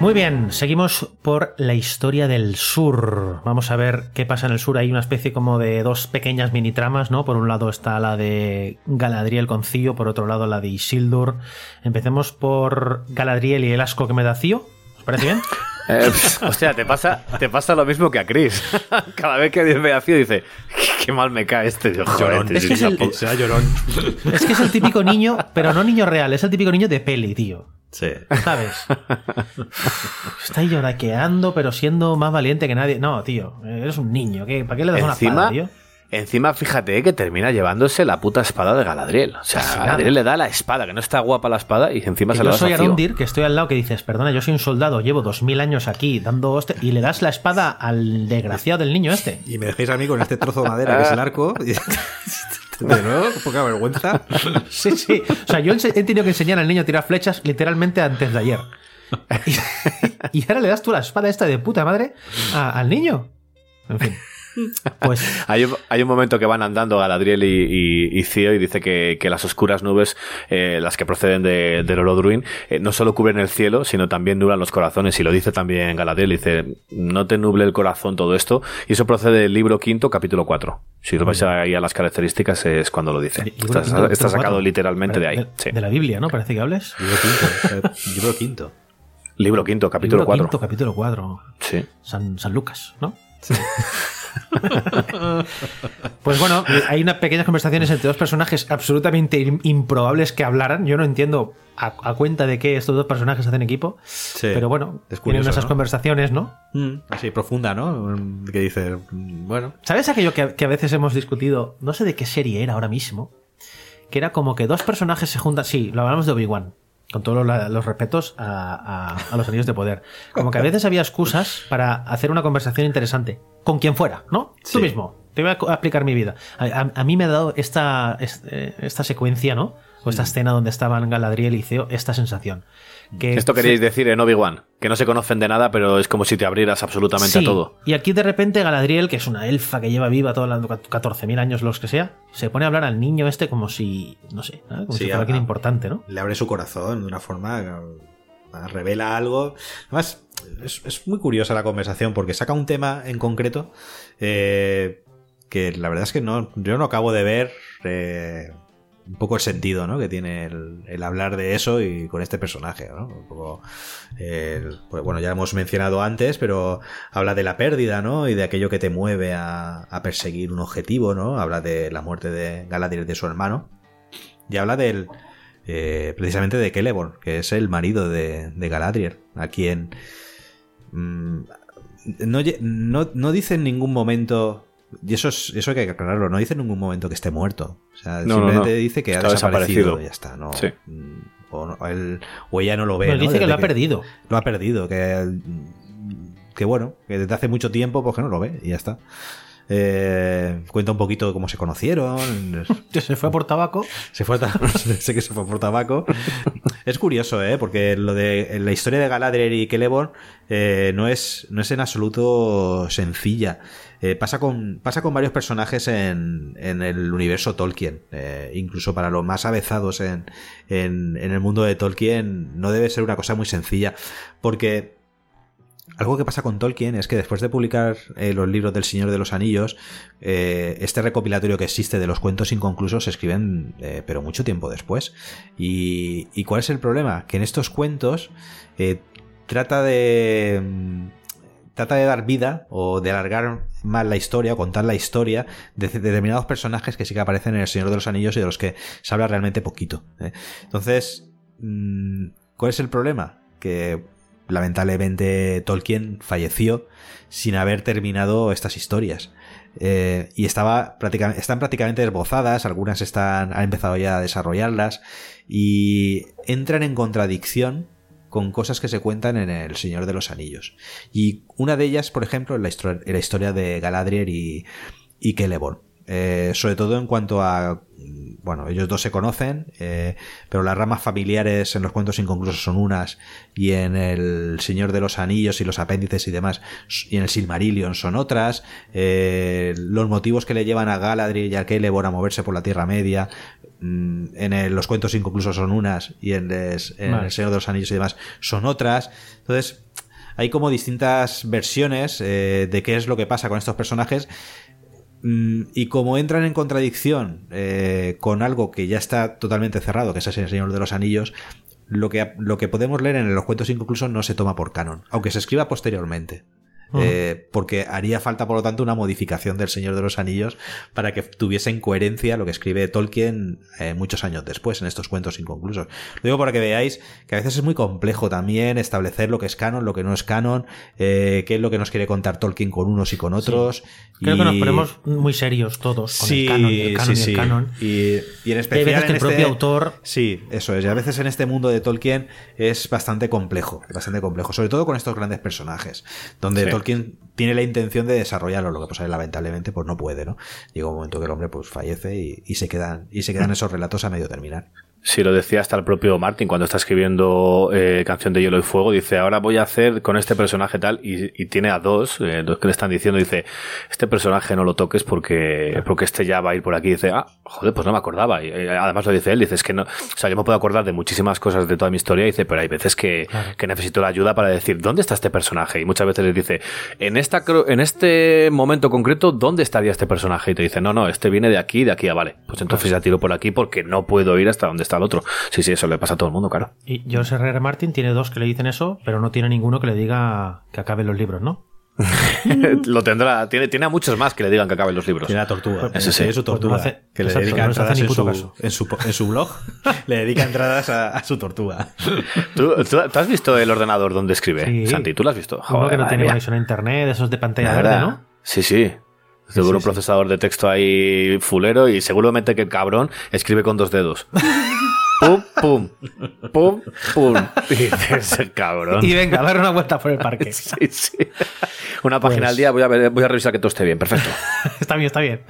Muy bien, seguimos por la historia del sur. Vamos a ver qué pasa en el sur. Hay una especie como de dos pequeñas mini tramas, ¿no? Por un lado está la de Galadriel con Cío, por otro lado la de Isildur. Empecemos por Galadriel y el asco que me da Cío. ¿Os parece bien? <laughs> Eh, <laughs> hostia, te pasa, te pasa lo mismo que a Chris. <laughs> Cada vez que ve a dice, qué mal me cae este. Joder, Llorón. Es que es el- chapo". Será llorón. Es que es el típico niño, pero no niño real, es el típico niño de peli, tío. Sí. ¿Sabes? Está lloraqueando, pero siendo más valiente que nadie. No, tío, eres un niño. ¿qué? ¿Para qué le das una espada, tío? Encima, fíjate que termina llevándose la puta espada de Galadriel. O sea, Galadriel le da la espada, que no está guapa la espada, y encima se la da Yo soy Arundir, que estoy al lado, que dices, perdona, yo soy un soldado, llevo dos mil años aquí dando hoste, y le das la espada al desgraciado del niño este. Y me dejéis a mí con este trozo de madera que es el arco. <laughs> De nuevo, poca vergüenza. Sí, sí. O sea, yo he tenido que enseñar al niño a tirar flechas literalmente antes de ayer. <laughs> Y, ahora le das tú la espada esta de puta madre al niño. En fin. Pues... <laughs> hay, un, momento que van andando Galadriel y, y, Cío y dice que, las oscuras nubes, eh, las que proceden de, del Orodruin, eh, no solo cubren el cielo, sino también nublan los corazones. Y lo dice también Galadriel, dice, no te nuble el corazón todo esto. Y eso procede del libro quinto, capítulo 4. Si lo vais ahí a las características es cuando lo dice. Está, sacado literalmente de ahí. De, la Biblia, ¿no? Parece que hables. Libro quinto. libro quinto. Libro quinto, capítulo 4. Quinto, capítulo 4. Sí. San, San Lucas, ¿no? Sí. Pues bueno, hay unas pequeñas conversaciones entre dos personajes absolutamente improbables que hablaran. Yo no entiendo a, cuenta de qué estos dos personajes hacen equipo. pero bueno, tienen esas conversaciones, ¿no? Mm, así profunda, ¿no? Que dice, bueno. ¿Sabes aquello que, que a veces hemos discutido? No sé de qué serie era ahora mismo. Que era como que dos personajes se juntan. Sí, lo hablamos de Obi-Wan con todos los, respetos a, los anillos de poder. Como que a veces había excusas para hacer una conversación interesante, con quien fuera, ¿no? Tú mismo. Te voy a aplicar mi vida. A, mí me ha dado esta, eh, esta secuencia, ¿no? O esta escena donde estaban Galadriel y Ceo, esta sensación. Esto queréis decir en Obi-Wan, que no se conocen de nada, pero es como si te abrieras absolutamente a todo. Y aquí de repente Galadriel, que es una elfa que lleva viva todos los 14.000 años, los que sea, se pone a hablar al niño este como si, no sé, como si fuera alguien importante, ¿no? Le abre su corazón de una forma, revela algo. Además, es, muy curiosa la conversación porque saca un tema en concreto eh, que la verdad es que no, yo no acabo de ver. Eh, un poco el sentido ¿no? que tiene el, hablar de eso y con este personaje. ¿no? Un poco, pues bueno, ya hemos mencionado antes, pero habla de la pérdida ¿no? y de aquello que te mueve a, perseguir un objetivo. ¿no? Habla de la muerte de Galadriel de su hermano y habla del eh, precisamente de Celeborn, que es el marido de, de Galadriel, a quien mm, no, no, no dice en ningún momento y eso, es, eso hay que aclararlo. No dice en ningún momento que esté muerto. O sea, simplemente dice que ha desaparecido, y ya está. No, mm, o, ella no lo ve. dice que lo ha perdido. Lo ha perdido. Que, que bueno, que desde hace mucho tiempo pues que no lo ve y ya está. Eh, cuenta un poquito de cómo se conocieron. <laughs> se fue por tabaco. Se fue <laughs> sé que se fue por tabaco. es curioso, ¿eh? Porque lo de la historia de Galadriel y Celeborn eh, no, es, no es en absoluto sencilla. Eh, pasa, con, pasa con varios personajes en, en el universo Tolkien. Eh, incluso para los más avezados en, en, el mundo de Tolkien no debe ser una cosa muy sencilla. Porque algo que pasa con Tolkien es que después de publicar eh, los libros del Señor de los Anillos, este recopilatorio que existe de los cuentos inconclusos se escriben, pero mucho tiempo después. Y, cuál es el problema? Que en estos cuentos trata de trata de dar vida o de alargar más la historia o contar la historia de, determinados personajes que sí que aparecen en El Señor de los Anillos y de los que se habla realmente poquito. Entonces, mm, ¿cuál es el problema? Que lamentablemente Tolkien falleció sin haber terminado estas historias. Eh, y estaba prácticamente, están prácticamente esbozadas, algunas están, han empezado ya a desarrollarlas y entran en contradicción con cosas que se cuentan en El Señor de los Anillos. Y una de ellas, por ejemplo, la historia de Galadriel y, y Celeborn. Eh, sobre todo en cuanto a bueno, ellos dos se conocen, eh, pero las ramas familiares en los cuentos inconclusos son unas y en el Señor de los Anillos y los apéndices y demás y en el Silmarillion son otras. Eh, los motivos que le llevan a Galadriel y a Celeborn a moverse por la Tierra Media mm, en los cuentos inconclusos son unas y en, el Señor de los Anillos y demás son otras. Entonces hay como distintas versiones de qué es lo que pasa con estos personajes Mm, y como entran en contradicción eh, con algo que ya está totalmente cerrado, que es el Señor de los Anillos, lo que, lo que podemos leer en los cuentos inconclusos no se toma por canon, aunque se escriba posteriormente. Eh, porque haría falta, por lo tanto, una modificación del Señor de los Anillos para que tuviese en coherencia lo que escribe Tolkien eh, muchos años después, en estos cuentos inconclusos. Lo digo para que veáis que a veces es muy complejo también establecer lo que es canon, lo que no es canon, eh, qué es lo que nos quiere contar Tolkien con unos y con otros. Creo que nos ponemos muy serios todos con el canon y el canon y el canon. Y, en especial. veces que el este propio autor. Sí, eso es. Y a veces en este mundo de Tolkien es bastante complejo, bastante complejo, sobre todo con estos grandes personajes, donde Tolkien quien tiene la intención de desarrollarlo, lo que pasa es lamentablemente pues no puede, ¿no? Llega un momento que el hombre pues fallece y se quedan y se quedan esos relatos a medio terminar. Sí, lo decía hasta el propio Martin cuando está escribiendo eh, Canción de Hielo y Fuego. Dice, ahora voy a hacer con este personaje tal, y, y tiene a dos, eh, dos que le están diciendo, dice, este personaje no lo toques porque, porque este ya va a ir por aquí. dice, ah, joder, pues no me acordaba. Y eh, además lo dice él, dice, es que no, o sea, yo me puedo acordar de muchísimas cosas de toda mi historia, y dice, pero hay veces que, que necesito la ayuda para decir, ¿dónde está este personaje? Y muchas veces les dice, en esta, en este momento concreto, ¿dónde estaría este personaje? Y te dice, no, no, este viene de aquí, de aquí a vale. Pues entonces ya tiro por aquí porque no puedo ir hasta donde está el otro. Sí, sí, eso le pasa a todo el mundo, claro. Y George R. R. Martin tiene dos que le dicen eso, pero no tiene ninguno que le diga que acabe los libros, ¿no? <laughs> lo tendrá, tiene, tiene a muchos más que le digan que acaben los libros. Tiene a Tortuga. Ese sí. es su Tortuga. Pues no hace- que le exacto, dedica no entradas en su, caso. en, su, en su blog. <laughs> le dedica entradas a, a su Tortuga. <laughs> ¿Tú, tú, tú has visto el ordenador donde escribe, Sí. Santi? ¿Tú lo has visto? Uno que no tiene conexión a internet, esos de pantalla verde, ¿no? Sí, sí. Seguro un sí. procesador de texto ahí fulero y seguramente que el cabrón escribe con dos dedos. Pum, pum, pum. <laughs> Y dices, el cabrón. Y venga, a dar una vuelta por el parque. <laughs> Sí, sí. Una página Pues- al día, voy a, ver- voy a revisar que todo esté bien. Perfecto. <laughs> está bien, está bien.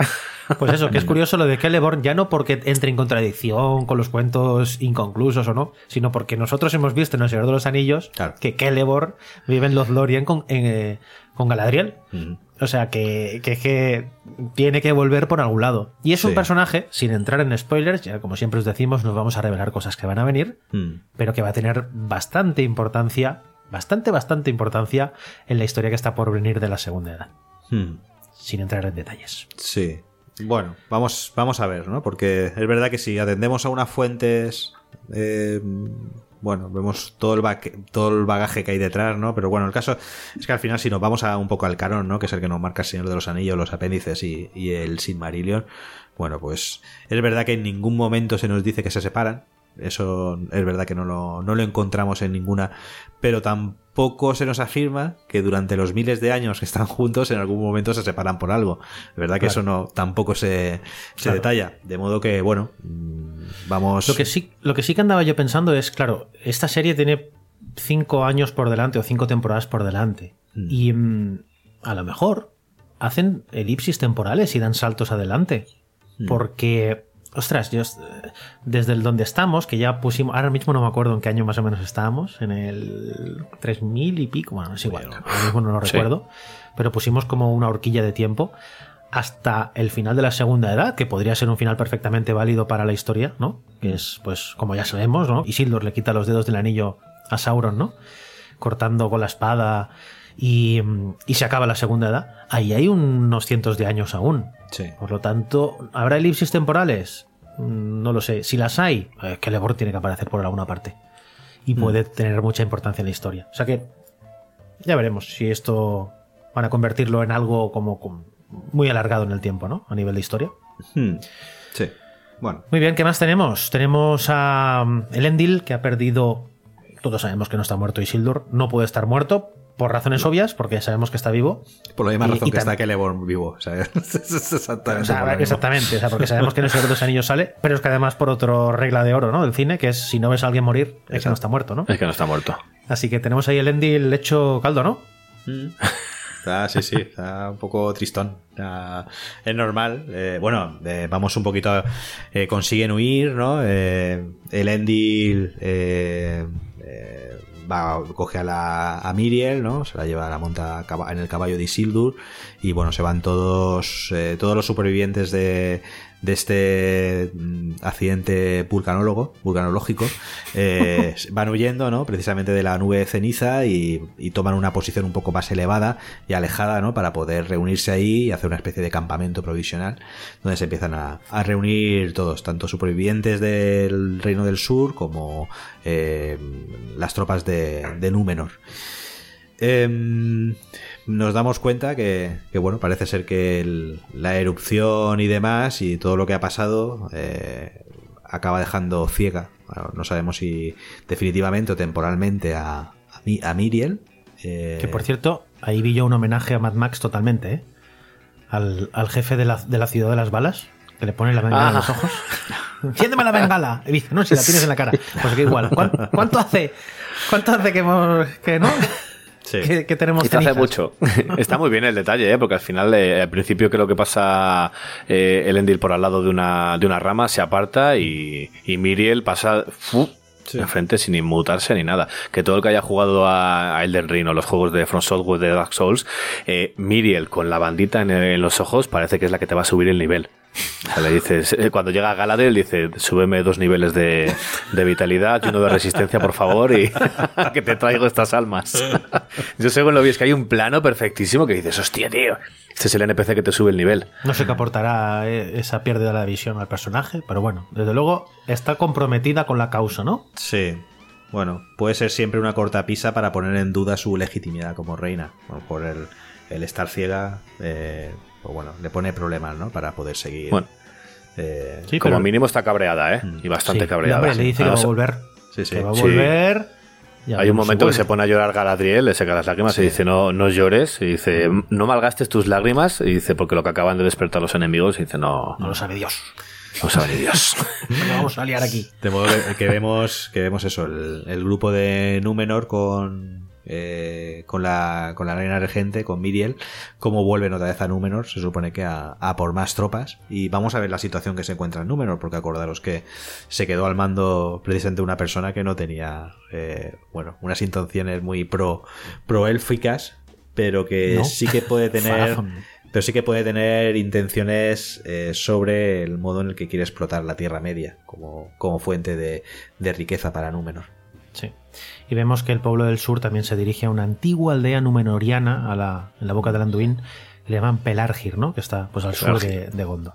Pues eso, que es curioso lo de Celeborn, ya no porque entre en contradicción con los cuentos inconclusos o no, sino porque nosotros hemos visto en El Señor de los Anillos Claro. que Celeborn vive en Lothlorien con, en, eh, con Galadriel. Ujú. O sea, que, que, que tiene que volver por algún lado. Y es un personaje, sin entrar en spoilers, ya como siempre os decimos, nos vamos a revelar cosas que van a venir, Mm. pero que va a tener bastante importancia, bastante, bastante importancia en la historia que está por venir de la Segunda Edad. Mm. Sin entrar en detalles. Sí. Bueno, vamos, vamos a ver, ¿no? Porque es verdad que si atendemos a unas fuentes. eh, bueno, vemos todo el, todo el bagaje que hay detrás, ¿no? Pero bueno, el caso es que al final, si nos vamos a un poco al canon, ¿no? Que es el que nos marca el Señor de los Anillos, los apéndices y, y el Silmarillion. Bueno, pues es verdad que en ningún momento se nos dice que se separan. Eso es verdad que no lo, no lo encontramos en ninguna. Pero tampoco se nos afirma que durante los miles de años que están juntos en algún momento se separan por algo. Es verdad que Claro. eso no tampoco se, se Claro. detalla. De modo que, bueno, mm, vamos. Lo que, sí, lo que sí que andaba yo pensando es, claro, esta serie tiene cinco años por delante o cinco temporadas por delante. Mm. Y mm, a lo mejor hacen elipsis temporales y dan saltos adelante. Mm. Porque, ostras, yo, eh, desde el donde estamos, que ya pusimos, ahora mismo no me acuerdo en qué año más o menos estábamos, en el 3000 y pico, bueno, es igual, ahora mismo no lo Sí. recuerdo, pero pusimos como una horquilla de tiempo hasta el final de la segunda edad, que podría ser un final perfectamente válido para la historia, ¿no? Que es, pues, como ya sabemos, ¿no? Isildur le quita los dedos del anillo a Sauron, ¿no? Cortando con la espada y, mm, y se acaba la segunda edad. Ahí hay unos cientos de años aún. Sí. Por lo tanto, ¿habrá elipsis temporales? Mm, No lo sé. Si las hay, eh, Celeborn tiene que aparecer por alguna parte. Y puede tener mucha importancia en la historia. O sea que ya veremos si esto van a convertirlo en algo como, como muy alargado en el tiempo, ¿no? A nivel de historia. Mm. Sí. Bueno. Muy bien, ¿qué más tenemos? Tenemos a mm, Elendil, que ha perdido. Todos sabemos que no está muerto Isildur. No puede estar muerto, por razones obvias, porque sabemos que está vivo. Por la misma Y- razón y que está Celeborn vivo. <laughs> exactamente. O sea, exactamente, o porque sabemos que en el Señor de los Anillos sale, pero es que además por otra regla de oro, ¿no? Del cine, que es si no ves a alguien morir, es que no está muerto, ¿no? Es que no está muerto. Así que tenemos ahí el Elendil hecho caldo, ¿no? Está, <laughs> sí, sí, está un poco tristón. Está- es normal. eh, bueno, eh, vamos un poquito. eh, consiguen huir, ¿no? Eh, el Endil va, coge a, la, a Miriel, ¿no? Se la lleva a la monta en el caballo de Isildur. Y bueno, se van todos, eh, todos los supervivientes de, de este mm, accidente vulcanólogo, vulcanológico, eh, <laughs> van huyendo, ¿no? Precisamente de la nube de ceniza y, y toman una posición un poco más elevada y alejada, ¿no? Para poder reunirse ahí y hacer una especie de campamento provisional donde se empiezan a, a reunir todos, tanto supervivientes del Reino del Sur como eh, las tropas de, de Númenor. em, nos damos cuenta que, que, bueno, parece ser que el- la erupción y demás y todo lo que ha pasado eh, acaba dejando ciega. Bueno, no sabemos si definitivamente o temporalmente a, a, Mi- a Miriel. eh, Que por cierto, ahí vi yo un homenaje a Mad Max totalmente, ¿eh? Al, al jefe de la, de la ciudad de las balas, que le pone la bengala en los ojos. <laughs> Enciéndeme la bengala. Y dice, no, si la tienes en la cara. Pues que igual. ¿Cuán- ¿Cuánto hace? ¿Cuánto hace que hemos. que no? Sí. Que, que tenemos Y te hace mucho. <laughs> Está muy bien el detalle, ¿eh? porque al final, eh, al principio, creo que pasa eh, el Endil por al lado de una, de una rama, se aparta y, y Miriel pasa ¡fu! de frente sin inmutarse ni nada. Que todo el que haya jugado a, Elden Ring o los juegos de From Software de Dark Souls, eh, Miriel con la bandita en, en los ojos parece que es la que te va a subir el nivel. Le dices, eh, cuando llega a Galadriel, dice, súbeme dos niveles de, de vitalidad y uno de resistencia, por favor, y <laughs> que te traigo estas almas. <laughs> Yo según lo vi, es que hay un plano perfectísimo que dices, hostia, tío, este es el NPC que te sube el nivel. No sé qué aportará eh, esa pérdida de la visión al personaje, pero bueno, desde luego está comprometida con la causa, ¿no? Sí. Bueno, puede ser siempre una cortapisa para poner en duda su legitimidad como reina. Bueno, por el, el estar ciega, eh, pues bueno, le pone problemas, ¿no? Para poder seguir. Bueno. eh, Sí, Como pero- mínimo está cabreada, ¿eh? Y bastante Sí, cabreada. le dice que va a volver. Sí, sí. Que va a volver. Hay un momento que se pone a llorar Galadriel, le seca las lágrimas y dice, no, no llores. Y dice, no malgastes tus lágrimas. Y dice, porque lo que acaban de despertar los enemigos. Y dice, no, No lo sabe Dios. no sabe ni Dios. <laughs> No vamos a liar aquí. De modo que, que vemos, que vemos eso, el, el grupo de Númenor con, eh, con, la, con la reina regente, con Miriel, cómo vuelven otra vez a Númenor, se supone que a, a por más tropas. Y vamos a ver la situación que se encuentra en Númenor, porque acordaros que se quedó al mando precisamente una persona que no tenía, eh, bueno, unas intenciones muy pro, pro élficas, pero que ¿No? sí que puede <laughs> tener pero sí que puede tener intenciones eh, sobre el modo en el que quiere explotar la Tierra Media como, como fuente de, de riqueza para Númenor. Y vemos que el pueblo del sur también se dirige a una antigua aldea numenoriana a la, en la boca del Anduin. que Le llaman Pelargir, ¿no? Que está pues al sur de, de Gondor.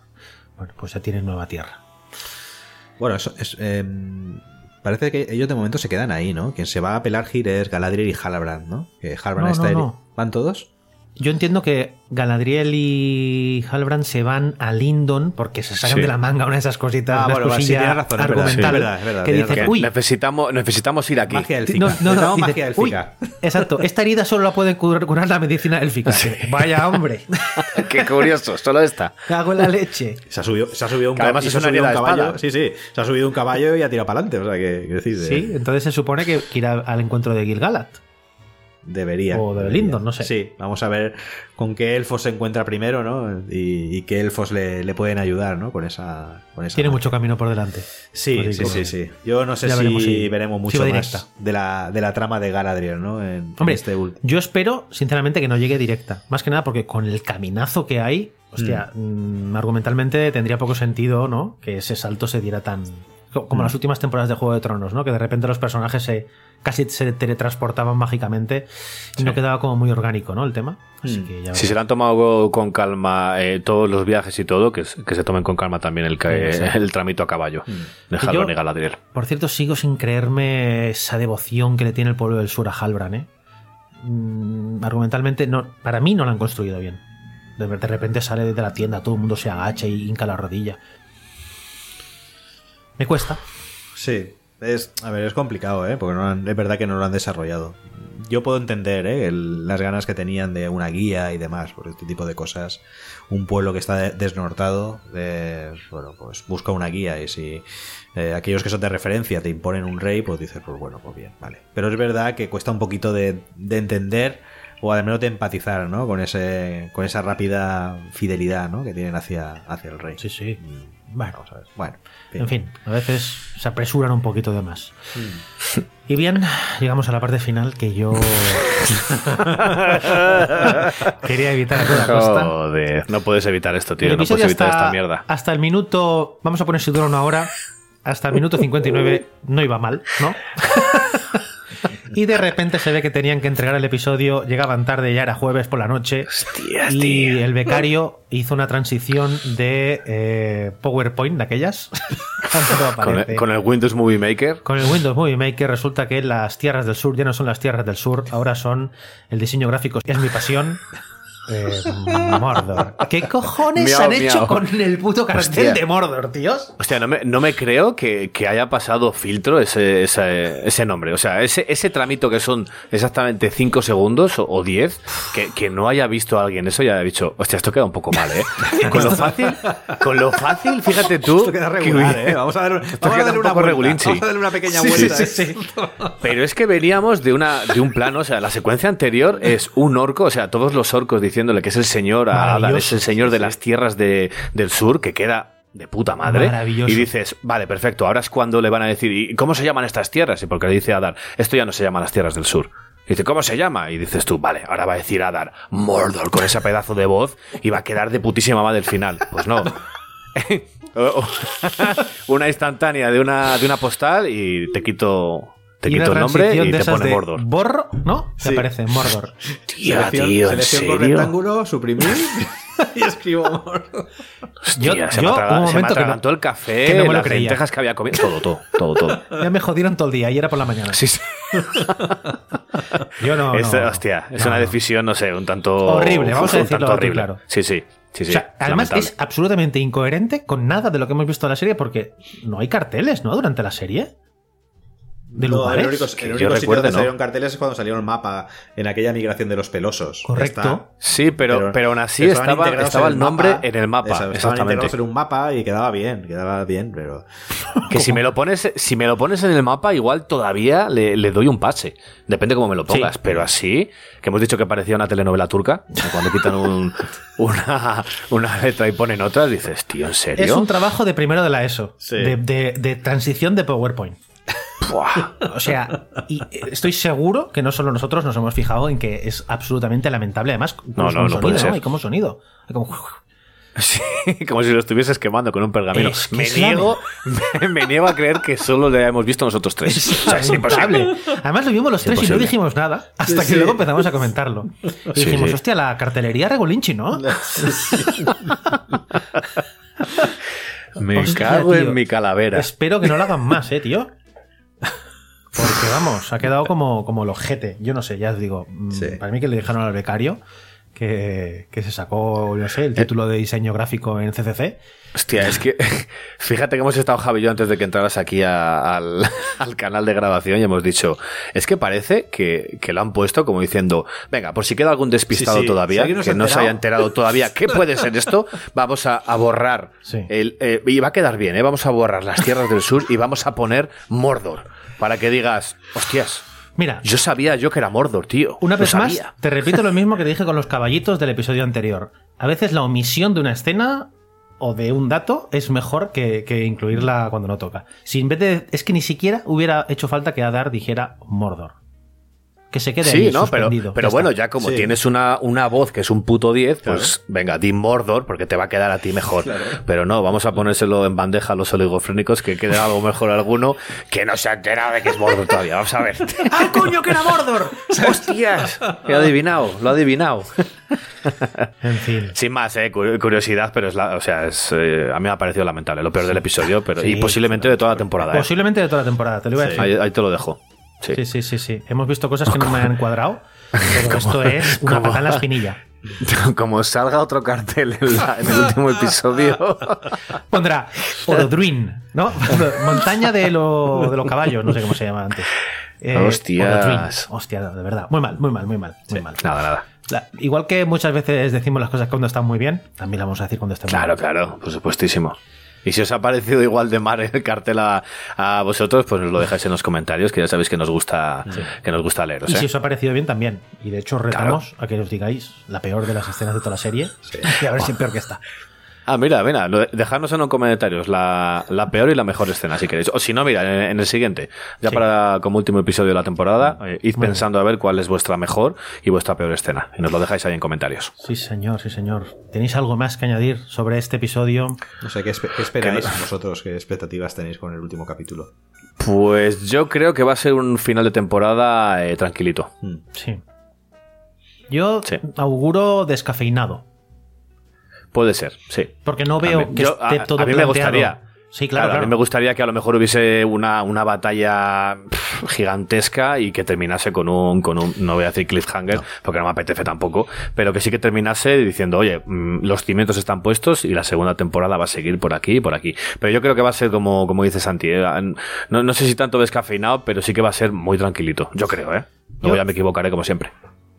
Bueno, pues ya tienen nueva tierra. Bueno, eso es, eh, parece que ellos de momento se quedan ahí, ¿no? Quien se va a Pelargir es Galadriel y Halbrand, ¿no? Que Halbrand No, está no. ¿Van todos? Yo entiendo que Galadriel y Halbrand se van a Lindon porque se sacan Sí. de la manga una de esas cositas, Ah, bueno, sí, razón, argumental es verdad, es verdad, que tienes dice, razón. uy, necesitamos, necesitamos ir aquí. Magia élfica. no, no, no, magia uy, élfica. exacto, esta herida solo la puede curar, curar la medicina élfica. Vaya hombre, <laughs> Qué curioso, solo esta. cago en la leche. Se ha subido, se ha subido un, Que además se ha una subido un caballo. Sí, sí. Se ha subido un caballo y ha tirado para adelante. O sea, que, Sí, entonces se supone que, que irá al encuentro de Gilgalad. Debería. O de. Lindon, no sé. Sí, vamos a ver con qué elfos se encuentra primero, ¿no? Y, y qué elfos le, le pueden ayudar, ¿no? Con esa. Con esa Tiene magia. mucho camino por delante. Sí, sí, sí, sí. Yo no sé Ya si veremos mucho más de la, de la trama de Galadriel, ¿no? En, en Hombre, este ult- yo espero, sinceramente, que no llegue directa. Más que nada porque con el caminazo que hay, hostia, mm, argumentalmente tendría poco sentido, ¿no? Que ese salto se diera tan. Co- Como Mm. las últimas temporadas de Juego de Tronos, ¿no? Que de repente los personajes se casi se teletransportaban mágicamente y no quedaba como muy orgánico, ¿no? El tema. Así Mm. que ya Si se lo han tomado con calma eh, todos los viajes y todo, que, que se tomen con calma también el, Sí, sí. <laughs> el tramito a caballo de Que Halbrand yo- y Galadriel. Por cierto, sigo sin creerme esa devoción que le tiene el pueblo del sur a Halbran, ¿eh? Mm, argumentalmente, no, para mí no la han construido bien. De, de repente sale de la tienda, todo el mundo se agacha y hinca la rodilla. Me cuesta. Sí, es, a ver, es complicado, ¿eh? Porque no han- es verdad que no lo han desarrollado. Yo puedo entender, ¿eh? el- las ganas que tenían de una guía y demás, por este tipo de cosas. Un pueblo que está de- desnortado, eh, bueno, pues busca una guía y si eh, aquellos que son de referencia te imponen un rey, pues dices, pues bueno, pues bien, vale. Pero es verdad que cuesta un poquito de, de entender o al menos de empatizar, ¿no? Con, ese, con esa rápida fidelidad, ¿no? Que tienen hacia, hacia el rey. Sí, sí. Mm, Bueno, ver. Bueno, en fin, a veces se apresuran un poquito de más. Y bien, llegamos a la parte final que yo <laughs> quería evitar a toda costa. Joder, no puedes evitar esto, tío. No puedes evitar hasta, esta mierda. hasta el minuto, vamos a poner si dura una hora, hasta el minuto 59 no iba mal, ¿no? <laughs> y de repente se ve que tenían que entregar el episodio, llegaban tarde, ya era jueves por la noche, Hostias, y tío. el becario hizo una transición de eh, PowerPoint de aquellas. <laughs> el, con el Windows Movie Maker. Con el Windows Movie Maker resulta que las tierras del sur ya no son las tierras del sur, ahora son el diseño gráfico. Es mi pasión. Eh, Mordor. ¿Qué cojones Miau, han hecho con el puto cartel Hostia. de Mordor, tíos? Hostia, no me, no me creo que, que haya pasado filtro ese, ese, ese nombre. O sea, ese, ese tramito que son exactamente 5 segundos o- o 10, que, que no haya visto a alguien eso y haya dicho, hostia, esto queda un poco mal, ¿eh? <laughs> Con lo fácil, con lo fácil, fíjate tú. Esto queda que regular, ¿eh? Vamos a, dar, vamos a darle un una poco vuelta. regulinchi. Vamos a darle una pequeña Sí, vuelta. sí, ¿eh? sí, sí. Pero es que veníamos de, una, de un plano, o sea, la secuencia anterior es un orco, o sea, todos los orcos diciéndole que es el señor a Adar, es el señor de las tierras de- del sur, que queda de puta madre. Maravilloso. Y dices, vale, perfecto, ahora es cuando le van a decir, ¿y cómo se llaman estas tierras? Y porque le dice Adar, esto ya no se llama las tierras del sur. Y dice, ¿cómo se llama? Y dices tú, vale, ahora va a decir Adar, Mordor, con ese pedazo de voz, y va a quedar de putísima madre el final. Pues no. O- <laughs> o- <laughs> una instantánea de una, de una postal y te quito, te quito el nombre y te pone Mordor. Borro, ¿no? Te Sí. aparece Mordor. <laughs> Tía, Selección, tío, ¿en selección con serio? rectángulo, suprimir <laughs> y escribo Mordor. Hostia, Yo- se, yo, me atraga- un se me momento que no- el café, que no me lo las creía. lentejas que había comido, todo, todo, todo, todo. <laughs> Ya me jodieron todo el día y era por la mañana. Sí, sí. Yo no. Es- no, hostia, es no, una decisión, no sé, un tanto. Horrible, vamos a un decirlo tanto horrible. claro. Sí, sí. sí, sí, O sea, además lamentable. es absolutamente incoherente con nada de lo que hemos visto en la serie porque no hay carteles, ¿no? Durante la serie. De No, lugares. el único, el Que único yo sitio recuerde, donde ¿no? salieron carteles es cuando salieron el mapa en aquella migración de los pelosos. Correcto. Está. Sí, pero, pero, aún así estaba, el nombre mapa. en el mapa. Eso, estaban exactamente. integrados en un mapa y quedaba bien, quedaba bien, pero. Que si me lo pones, si me lo pones en el mapa, igual todavía le, le doy un pase. Depende cómo me lo pongas. Sí. Pero así, que hemos dicho que parecía una telenovela turca, o sea, cuando quitan un- <laughs> una, una letra y ponen otras, dices, tío, ¿en serio? Es un trabajo de primero de la ESO. Sí. De, de- de transición de PowerPoint. Buah. O sea, y estoy seguro que no solo nosotros nos hemos fijado en que es absolutamente lamentable. Además, No, no, no sonido, puede ser. Hay como sonido. Hay como... Sí, <laughs> como si lo estuvieses quemando con un pergamino. Es que me, es niego, me, <laughs> me niego a creer que solo le hemos visto nosotros tres. <laughs> O sea, es imposible. Además lo vimos los tres y no dijimos nada hasta que sí. luego empezamos a comentarlo. Y Sí, dijimos, sí. hostia, la cartelería Regolinchi, ¿no? Me Hostia, cago tío. en mi calavera. Espero que no lo hagan más, eh, tío. Porque vamos, ha quedado como, como el ojete. Yo no sé, ya os digo. mm, Sí. Para mí que le dejaron al becario que, que se sacó, no sé, el título de diseño gráfico en CCC. Hostia, es que <laughs> fíjate que hemos estado Javi yo antes de que entraras aquí a- al, <laughs> al canal de grabación y hemos dicho, es que parece que, que lo han puesto como diciendo, venga, por si queda algún despistado Sí, sí. todavía, Si que no se haya enterado. enterado todavía, ¿qué puede ser esto? <laughs> Vamos a, a borrar, Sí. el, eh, y va a quedar bien, ¿eh? vamos a borrar las tierras del sur y vamos a poner Mordor, para que digas, hostias, Mira, yo sabía yo que era Mordor, tío. una vez más, te repito lo <laughs> mismo que te dije con los caballitos del episodio anterior. A veces la omisión de una escena o de un dato es mejor que, que incluirla cuando no toca. Si en vez de. Es que ni siquiera hubiera hecho falta que Adar dijera Mordor. Que se quede Sí, ahí no, pero, suspendido. pero Ya bueno, ya como Sí. tienes una, una voz que es un puto 10, pues venga, di Mordor, porque te va a quedar a ti mejor. Pero no, vamos a ponérselo en bandeja a los oligofrénicos, que quede algo mejor alguno que no se ha enterado de que es Mordor todavía. Vamos a ver. <laughs> ¡Ah, coño, que era Mordor! ¡Hostias! Lo ha adivinado, lo ha adivinado. <laughs> En fin. Sin más, eh, cu- curiosidad, pero es la, o sea, es, eh, a mí me ha parecido lamentable, lo peor del episodio, pero, y Sí, posiblemente de toda la temporada. eh. Posiblemente de toda la temporada, te lo iba a decir. Ahí, ahí te lo dejo. Sí. Sí, sí, sí, sí. Hemos visto cosas que no me han cuadrado, pero <laughs> esto es una patada en la espinilla. <laughs> Como salga otro cartel en, la- en el último episodio. <laughs> Pondrá Orodruin, ¿no? Montaña de, lo- de los caballos, no sé cómo se llama antes. Eh, Hostias. Hostia, de verdad. Muy mal, muy mal, muy mal. Muy mal. Nada, nada. La- igual que muchas veces decimos las cosas cuando están muy bien, también las vamos a decir cuando están Claro, muy bien. claro, por supuestísimo. Y si os ha parecido igual de mal el cartel a, a vosotros, pues nos lo dejáis en los comentarios, que ya sabéis que nos gusta, que nos gusta leeros. Y ¿eh? si os ha parecido bien también. Y de hecho os retamos a que os digáis la peor de las escenas de toda la serie. <laughs> Y a ver si peor que está. Ah, mira, mira, dejadnos en los comentarios la, la peor y la mejor escena, si queréis. O si no, mira, en, en el siguiente, ya Sí. para como último episodio de la temporada, eh, id pensando a ver cuál es vuestra mejor y vuestra peor escena. Y nos lo dejáis ahí en comentarios. Sí, señor, sí, señor. ¿Tenéis algo más que añadir sobre este episodio? No sé, ¿qué, espe- qué esperáis vosotros? ¿Qué expectativas tenéis con el último capítulo? Pues yo creo que va a ser un final de temporada eh, tranquilito. Mm. Sí. Yo Sí. auguro descafeinado. Puede ser, sí. Porque no veo A mí- que yo- esté a- todo a mí me gustaría. Sí, claro, Claro, claro. A mí me gustaría que a lo mejor hubiese una, una batalla pff, gigantesca y que terminase con un, con un, no voy a decir cliffhanger, porque no me apetece tampoco, pero que sí que terminase diciendo, oye, mm, los cimientos están puestos y la segunda temporada va a seguir por aquí y por aquí. Pero yo creo que va a ser como, como dice Santi, ¿eh? no, no sé si tanto descafeinado, pero sí que va a ser muy tranquilito. Yo creo, ¿eh? Luego Yo- ya me equivocaré como siempre.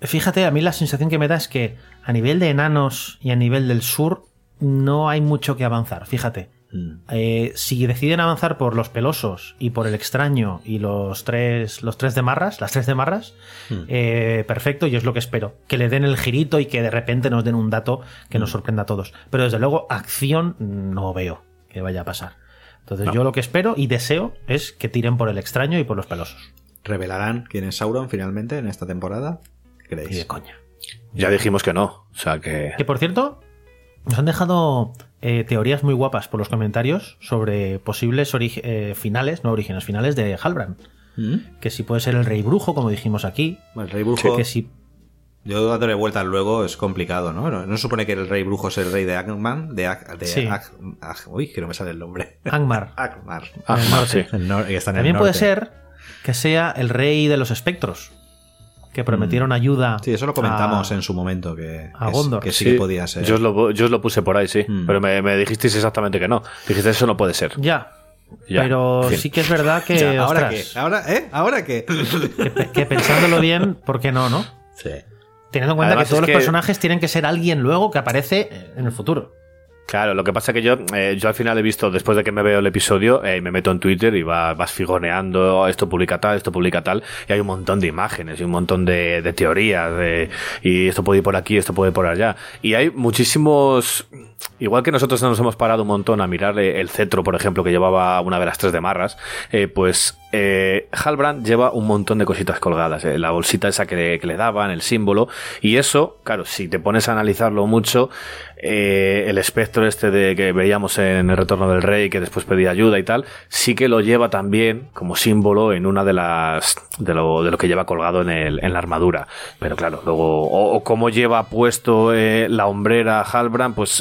Fíjate, a mí la sensación que me da es que a nivel de enanos y a nivel del sur no hay mucho que avanzar. Fíjate. Mm. Eh, si deciden avanzar por los pelosos y por el extraño y los tres, los tres de marras, las tres de marras, eh, perfecto, y es lo que espero. Que le den el girito y que de repente nos den un dato que nos sorprenda a todos. Pero desde luego, acción no veo que vaya a pasar. Entonces, yo lo que espero y deseo es que tiren por el extraño y por los pelosos. ¿Revelarán quién es Sauron finalmente en esta temporada? ¿Qué Y de creéis? coña. Ya dijimos que no. O sea que. Que por cierto, nos han dejado eh, teorías muy guapas por los comentarios sobre posibles eh, finales, no orígenes, finales de Halbrand. ¿Mm? Que si puede ser el rey brujo, como dijimos aquí. El rey brujo, Que si. yo dándole vueltas luego es complicado, ¿no? ¿no? ¿No se supone que el rey brujo es el rey de Angman? De, Ag- de Sí. Ag- Ag- uy, que no me sale el nombre. Angmar. Agmar. <laughs> El norte. sí. El nor- que está en el También puede ser que sea el rey de los espectros. Que prometieron ayuda. Mm. Sí, eso lo comentamos a- en su momento, que, a que, Gondor. que sí, que podía ser. Yo os, lo, yo os lo puse por ahí, sí. Mm. Pero me, me dijisteis exactamente que no. Dijiste eso no puede ser. Ya. Ya, Pero fin. sí que es verdad que. Ya, ¿Ahora qué? ostras, ¿Ahora, ¿eh? ¿Ahora qué? que, que pensándolo bien, ¿por qué no, no? sí. Teniendo en cuenta Además que todos los que- personajes tienen que ser alguien luego que aparece en el futuro. Claro, lo que pasa que yo, eh, yo al final he visto, después de que me veo el episodio, eh, me meto en Twitter y va- vas figoneando, esto publica tal, esto publica tal, y hay un montón de imágenes y un montón de, de teorías, de, y esto puede ir por aquí, esto puede ir por allá. Y hay muchísimos, igual que nosotros nos hemos parado un montón a mirar el cetro, por ejemplo, que llevaba una de las tres de marras, eh, pues eh, Halbrand lleva un montón de cositas colgadas, eh, la bolsita esa que le, que le daban, el símbolo, y eso, claro, si te pones a analizarlo mucho, eh, el espectro este de que veíamos en el retorno del rey que después pedía ayuda y tal sí que lo lleva también como símbolo en una de las de lo, de lo que lleva colgado en, el, en la armadura. Pero claro luego o, o cómo lleva puesto eh, la hombrera Halbrand pues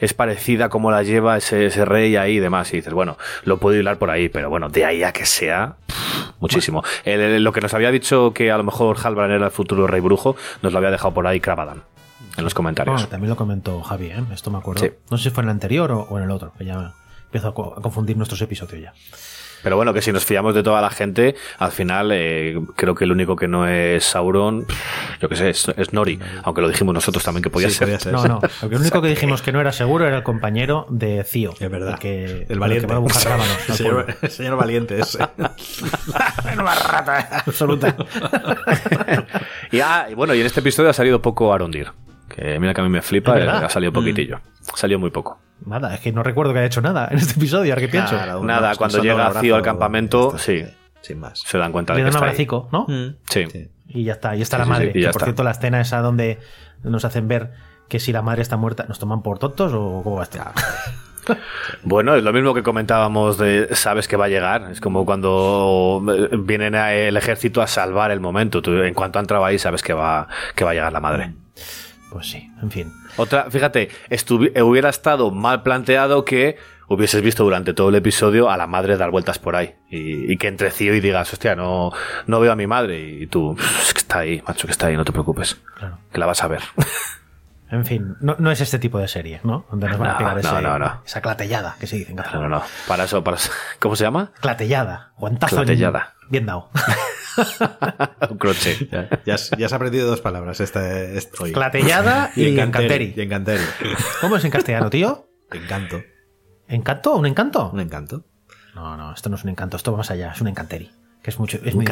es parecida como la lleva ese, ese rey ahí y demás y dices bueno lo puedo hilar por ahí pero bueno de ahí a que sea pff, muchísimo El- el- lo que nos había dicho que a lo mejor Halbrand era el futuro rey brujo nos lo había dejado por ahí Cravadan en los comentarios Bueno, también lo comentó Javi, ¿eh? esto me acuerdo. Sí. No sé si fue en el anterior o, o en el otro, que ya empiezo a, co- a confundir nuestros episodios ya. Pero bueno, que si nos fiamos de toda la gente, al final eh, creo que el único que no es Sauron, yo qué sé, es, es Nori. Aunque lo dijimos nosotros también que podía Sí, ser. podía ser. No, no, porque el único que dijimos que no era seguro era el compañero de Cío. Es verdad. El, que, el valiente. que va a buscar rábanos el, al señor, <laughs> el señor valiente ese. <laughs> Una rata absoluta. <laughs> Y, ah, y bueno, y en este episodio ha salido poco Arondir. Que mira que a mí me flipa, ha salido poquitillo. Salió muy poco. Nada, es que no recuerdo que haya hecho nada en este episodio, ahora que pienso. Claro, Nada, cuando llega Cío al campamento, sí. Sin más. Se dan cuenta Le de que da un abracico, ¿no? Mm. Sí. Sí. Y ya está, y está Sí, la madre. sí, y que ya por está. cierto, la escena esa donde nos hacen ver que si la madre está muerta, ¿nos toman por tontos o cómo va a estar? <laughs> Bueno, es lo mismo que comentábamos de sabes que va a llegar. Es como cuando vienen a- el ejército a salvar el momento. Tú, en cuanto ha entrado ahí, sabes que va, que va a llegar la madre. Pues sí, en fin. Otra, fíjate, eh, hubiera estado mal planteado que hubieses visto durante todo el episodio a la madre dar vueltas por ahí y, y que entre y digas, hostia, no, no veo a mi madre y tú, "Es que está ahí, macho, que está ahí, no te preocupes, Claro. que la vas a ver. <laughs> En fin, no, no es este tipo de serie, ¿no? Donde nos van a No, pegar no, ese- no, no. esa clatellada que se dice en No, catalán. no, no, para eso, para eso- <laughs> ¿cómo se llama? Clatellada. Guantazo. en- Clatellada. Bien dado. <laughs> Un crochet. <laughs> Ya, ya has, ya has aprendido dos palabras este, este- hoy. Clatellada <laughs> y, encanteri. Y encanteri. ¿Cómo es en castellano, tío? Encanto. ¿Encanto? ¿Un encanto? Un encanto. No, no, esto no es un encanto, esto va más allá, es un encanteri. Que es mucho, es muy.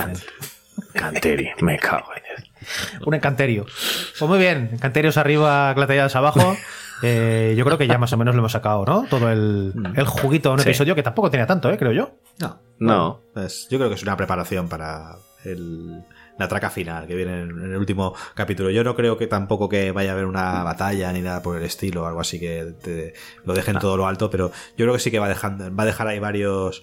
Canteri, me cago en él. <laughs> Un encanterio. Pues muy bien, encanterios arriba, clatelladas abajo. Eh, yo creo que ya más o menos lo hemos sacado, ¿no? Todo el, el juguito de un Sí. episodio que tampoco tenía tanto, ¿eh? Creo yo. No. No. Pues yo creo que es una preparación para el- la traca final que viene en, en el último capítulo. Yo no creo que tampoco que vaya a haber una batalla ni nada por el estilo, algo así que te- lo dejen todo lo alto, pero yo creo que sí que va, dejando, va a dejar ahí varios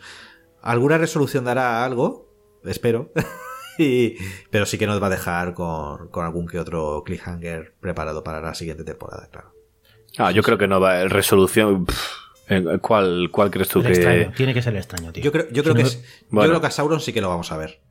alguna resolución dará algo, espero. <laughs> y, pero sí que nos va a dejar con, con algún que otro cliffhanger preparado para la siguiente temporada, claro. Ah, yo creo que no va. Resolución. pff, ¿Cuál, ¿Cuál crees tú El que.? extraño. Tiene que ser el extraño, tío. Yo creo, yo creo Si que no- es- yo Bueno. creo que a Sauron sí que lo vamos a ver.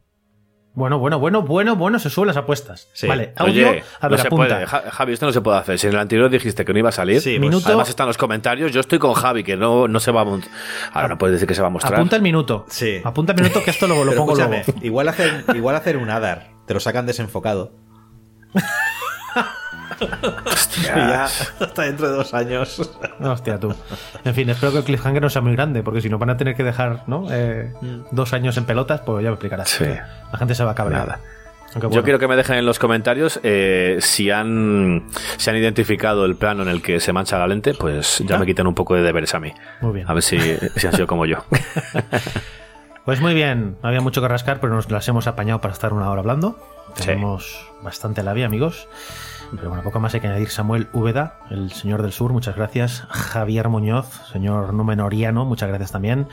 Bueno, bueno, bueno, bueno, bueno, se suben las apuestas. Sí. Vale, audio. Oye, a ver, no se apunta. puede. Ja- Javi, esto no se puede hacer. Si en el anterior dijiste que no iba a salir, Sí, pues, Minuto- además están los comentarios. Yo estoy con Javi, que no, no se va a mostrar. Ahora no puedes decir que se va a mostrar. Apunta el minuto. Sí. Apunta el minuto que esto lo, lo pongo luego. igual hacer, igual hacer un Adar, te lo sacan desenfocado. Y ya hasta dentro de dos años. Hostia, tú. En fin, espero que el cliffhanger no sea muy grande, porque si no van a tener que dejar ¿no? Eh, dos años en pelotas, pues ya me explicarás. Sí. La gente se va a cabrear. Nada. Aunque Yo bueno, quiero que me dejen en los comentarios eh, si han, si han identificado el plano en el que se mancha la lente, pues ya Ah. me quitan un poco de deberes a mí. Muy bien. A ver si, si han sido como yo. <laughs> Pues muy bien, no había mucho que rascar, pero nos las hemos apañado para estar una hora hablando. Sí. Tenemos bastante la vía, amigos. Pero bueno, poco más hay que añadir. Samuel Úbeda, el señor del sur, muchas gracias. Javier Muñoz, señor Númenoriano, muchas gracias también.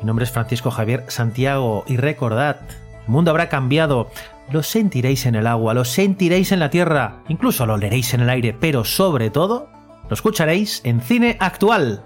Mi nombre es Francisco Javier Santiago y recordad, el mundo habrá cambiado. Lo sentiréis en el agua, lo sentiréis en la tierra, incluso lo oleréis en el aire, pero sobre todo, lo escucharéis en cine actual.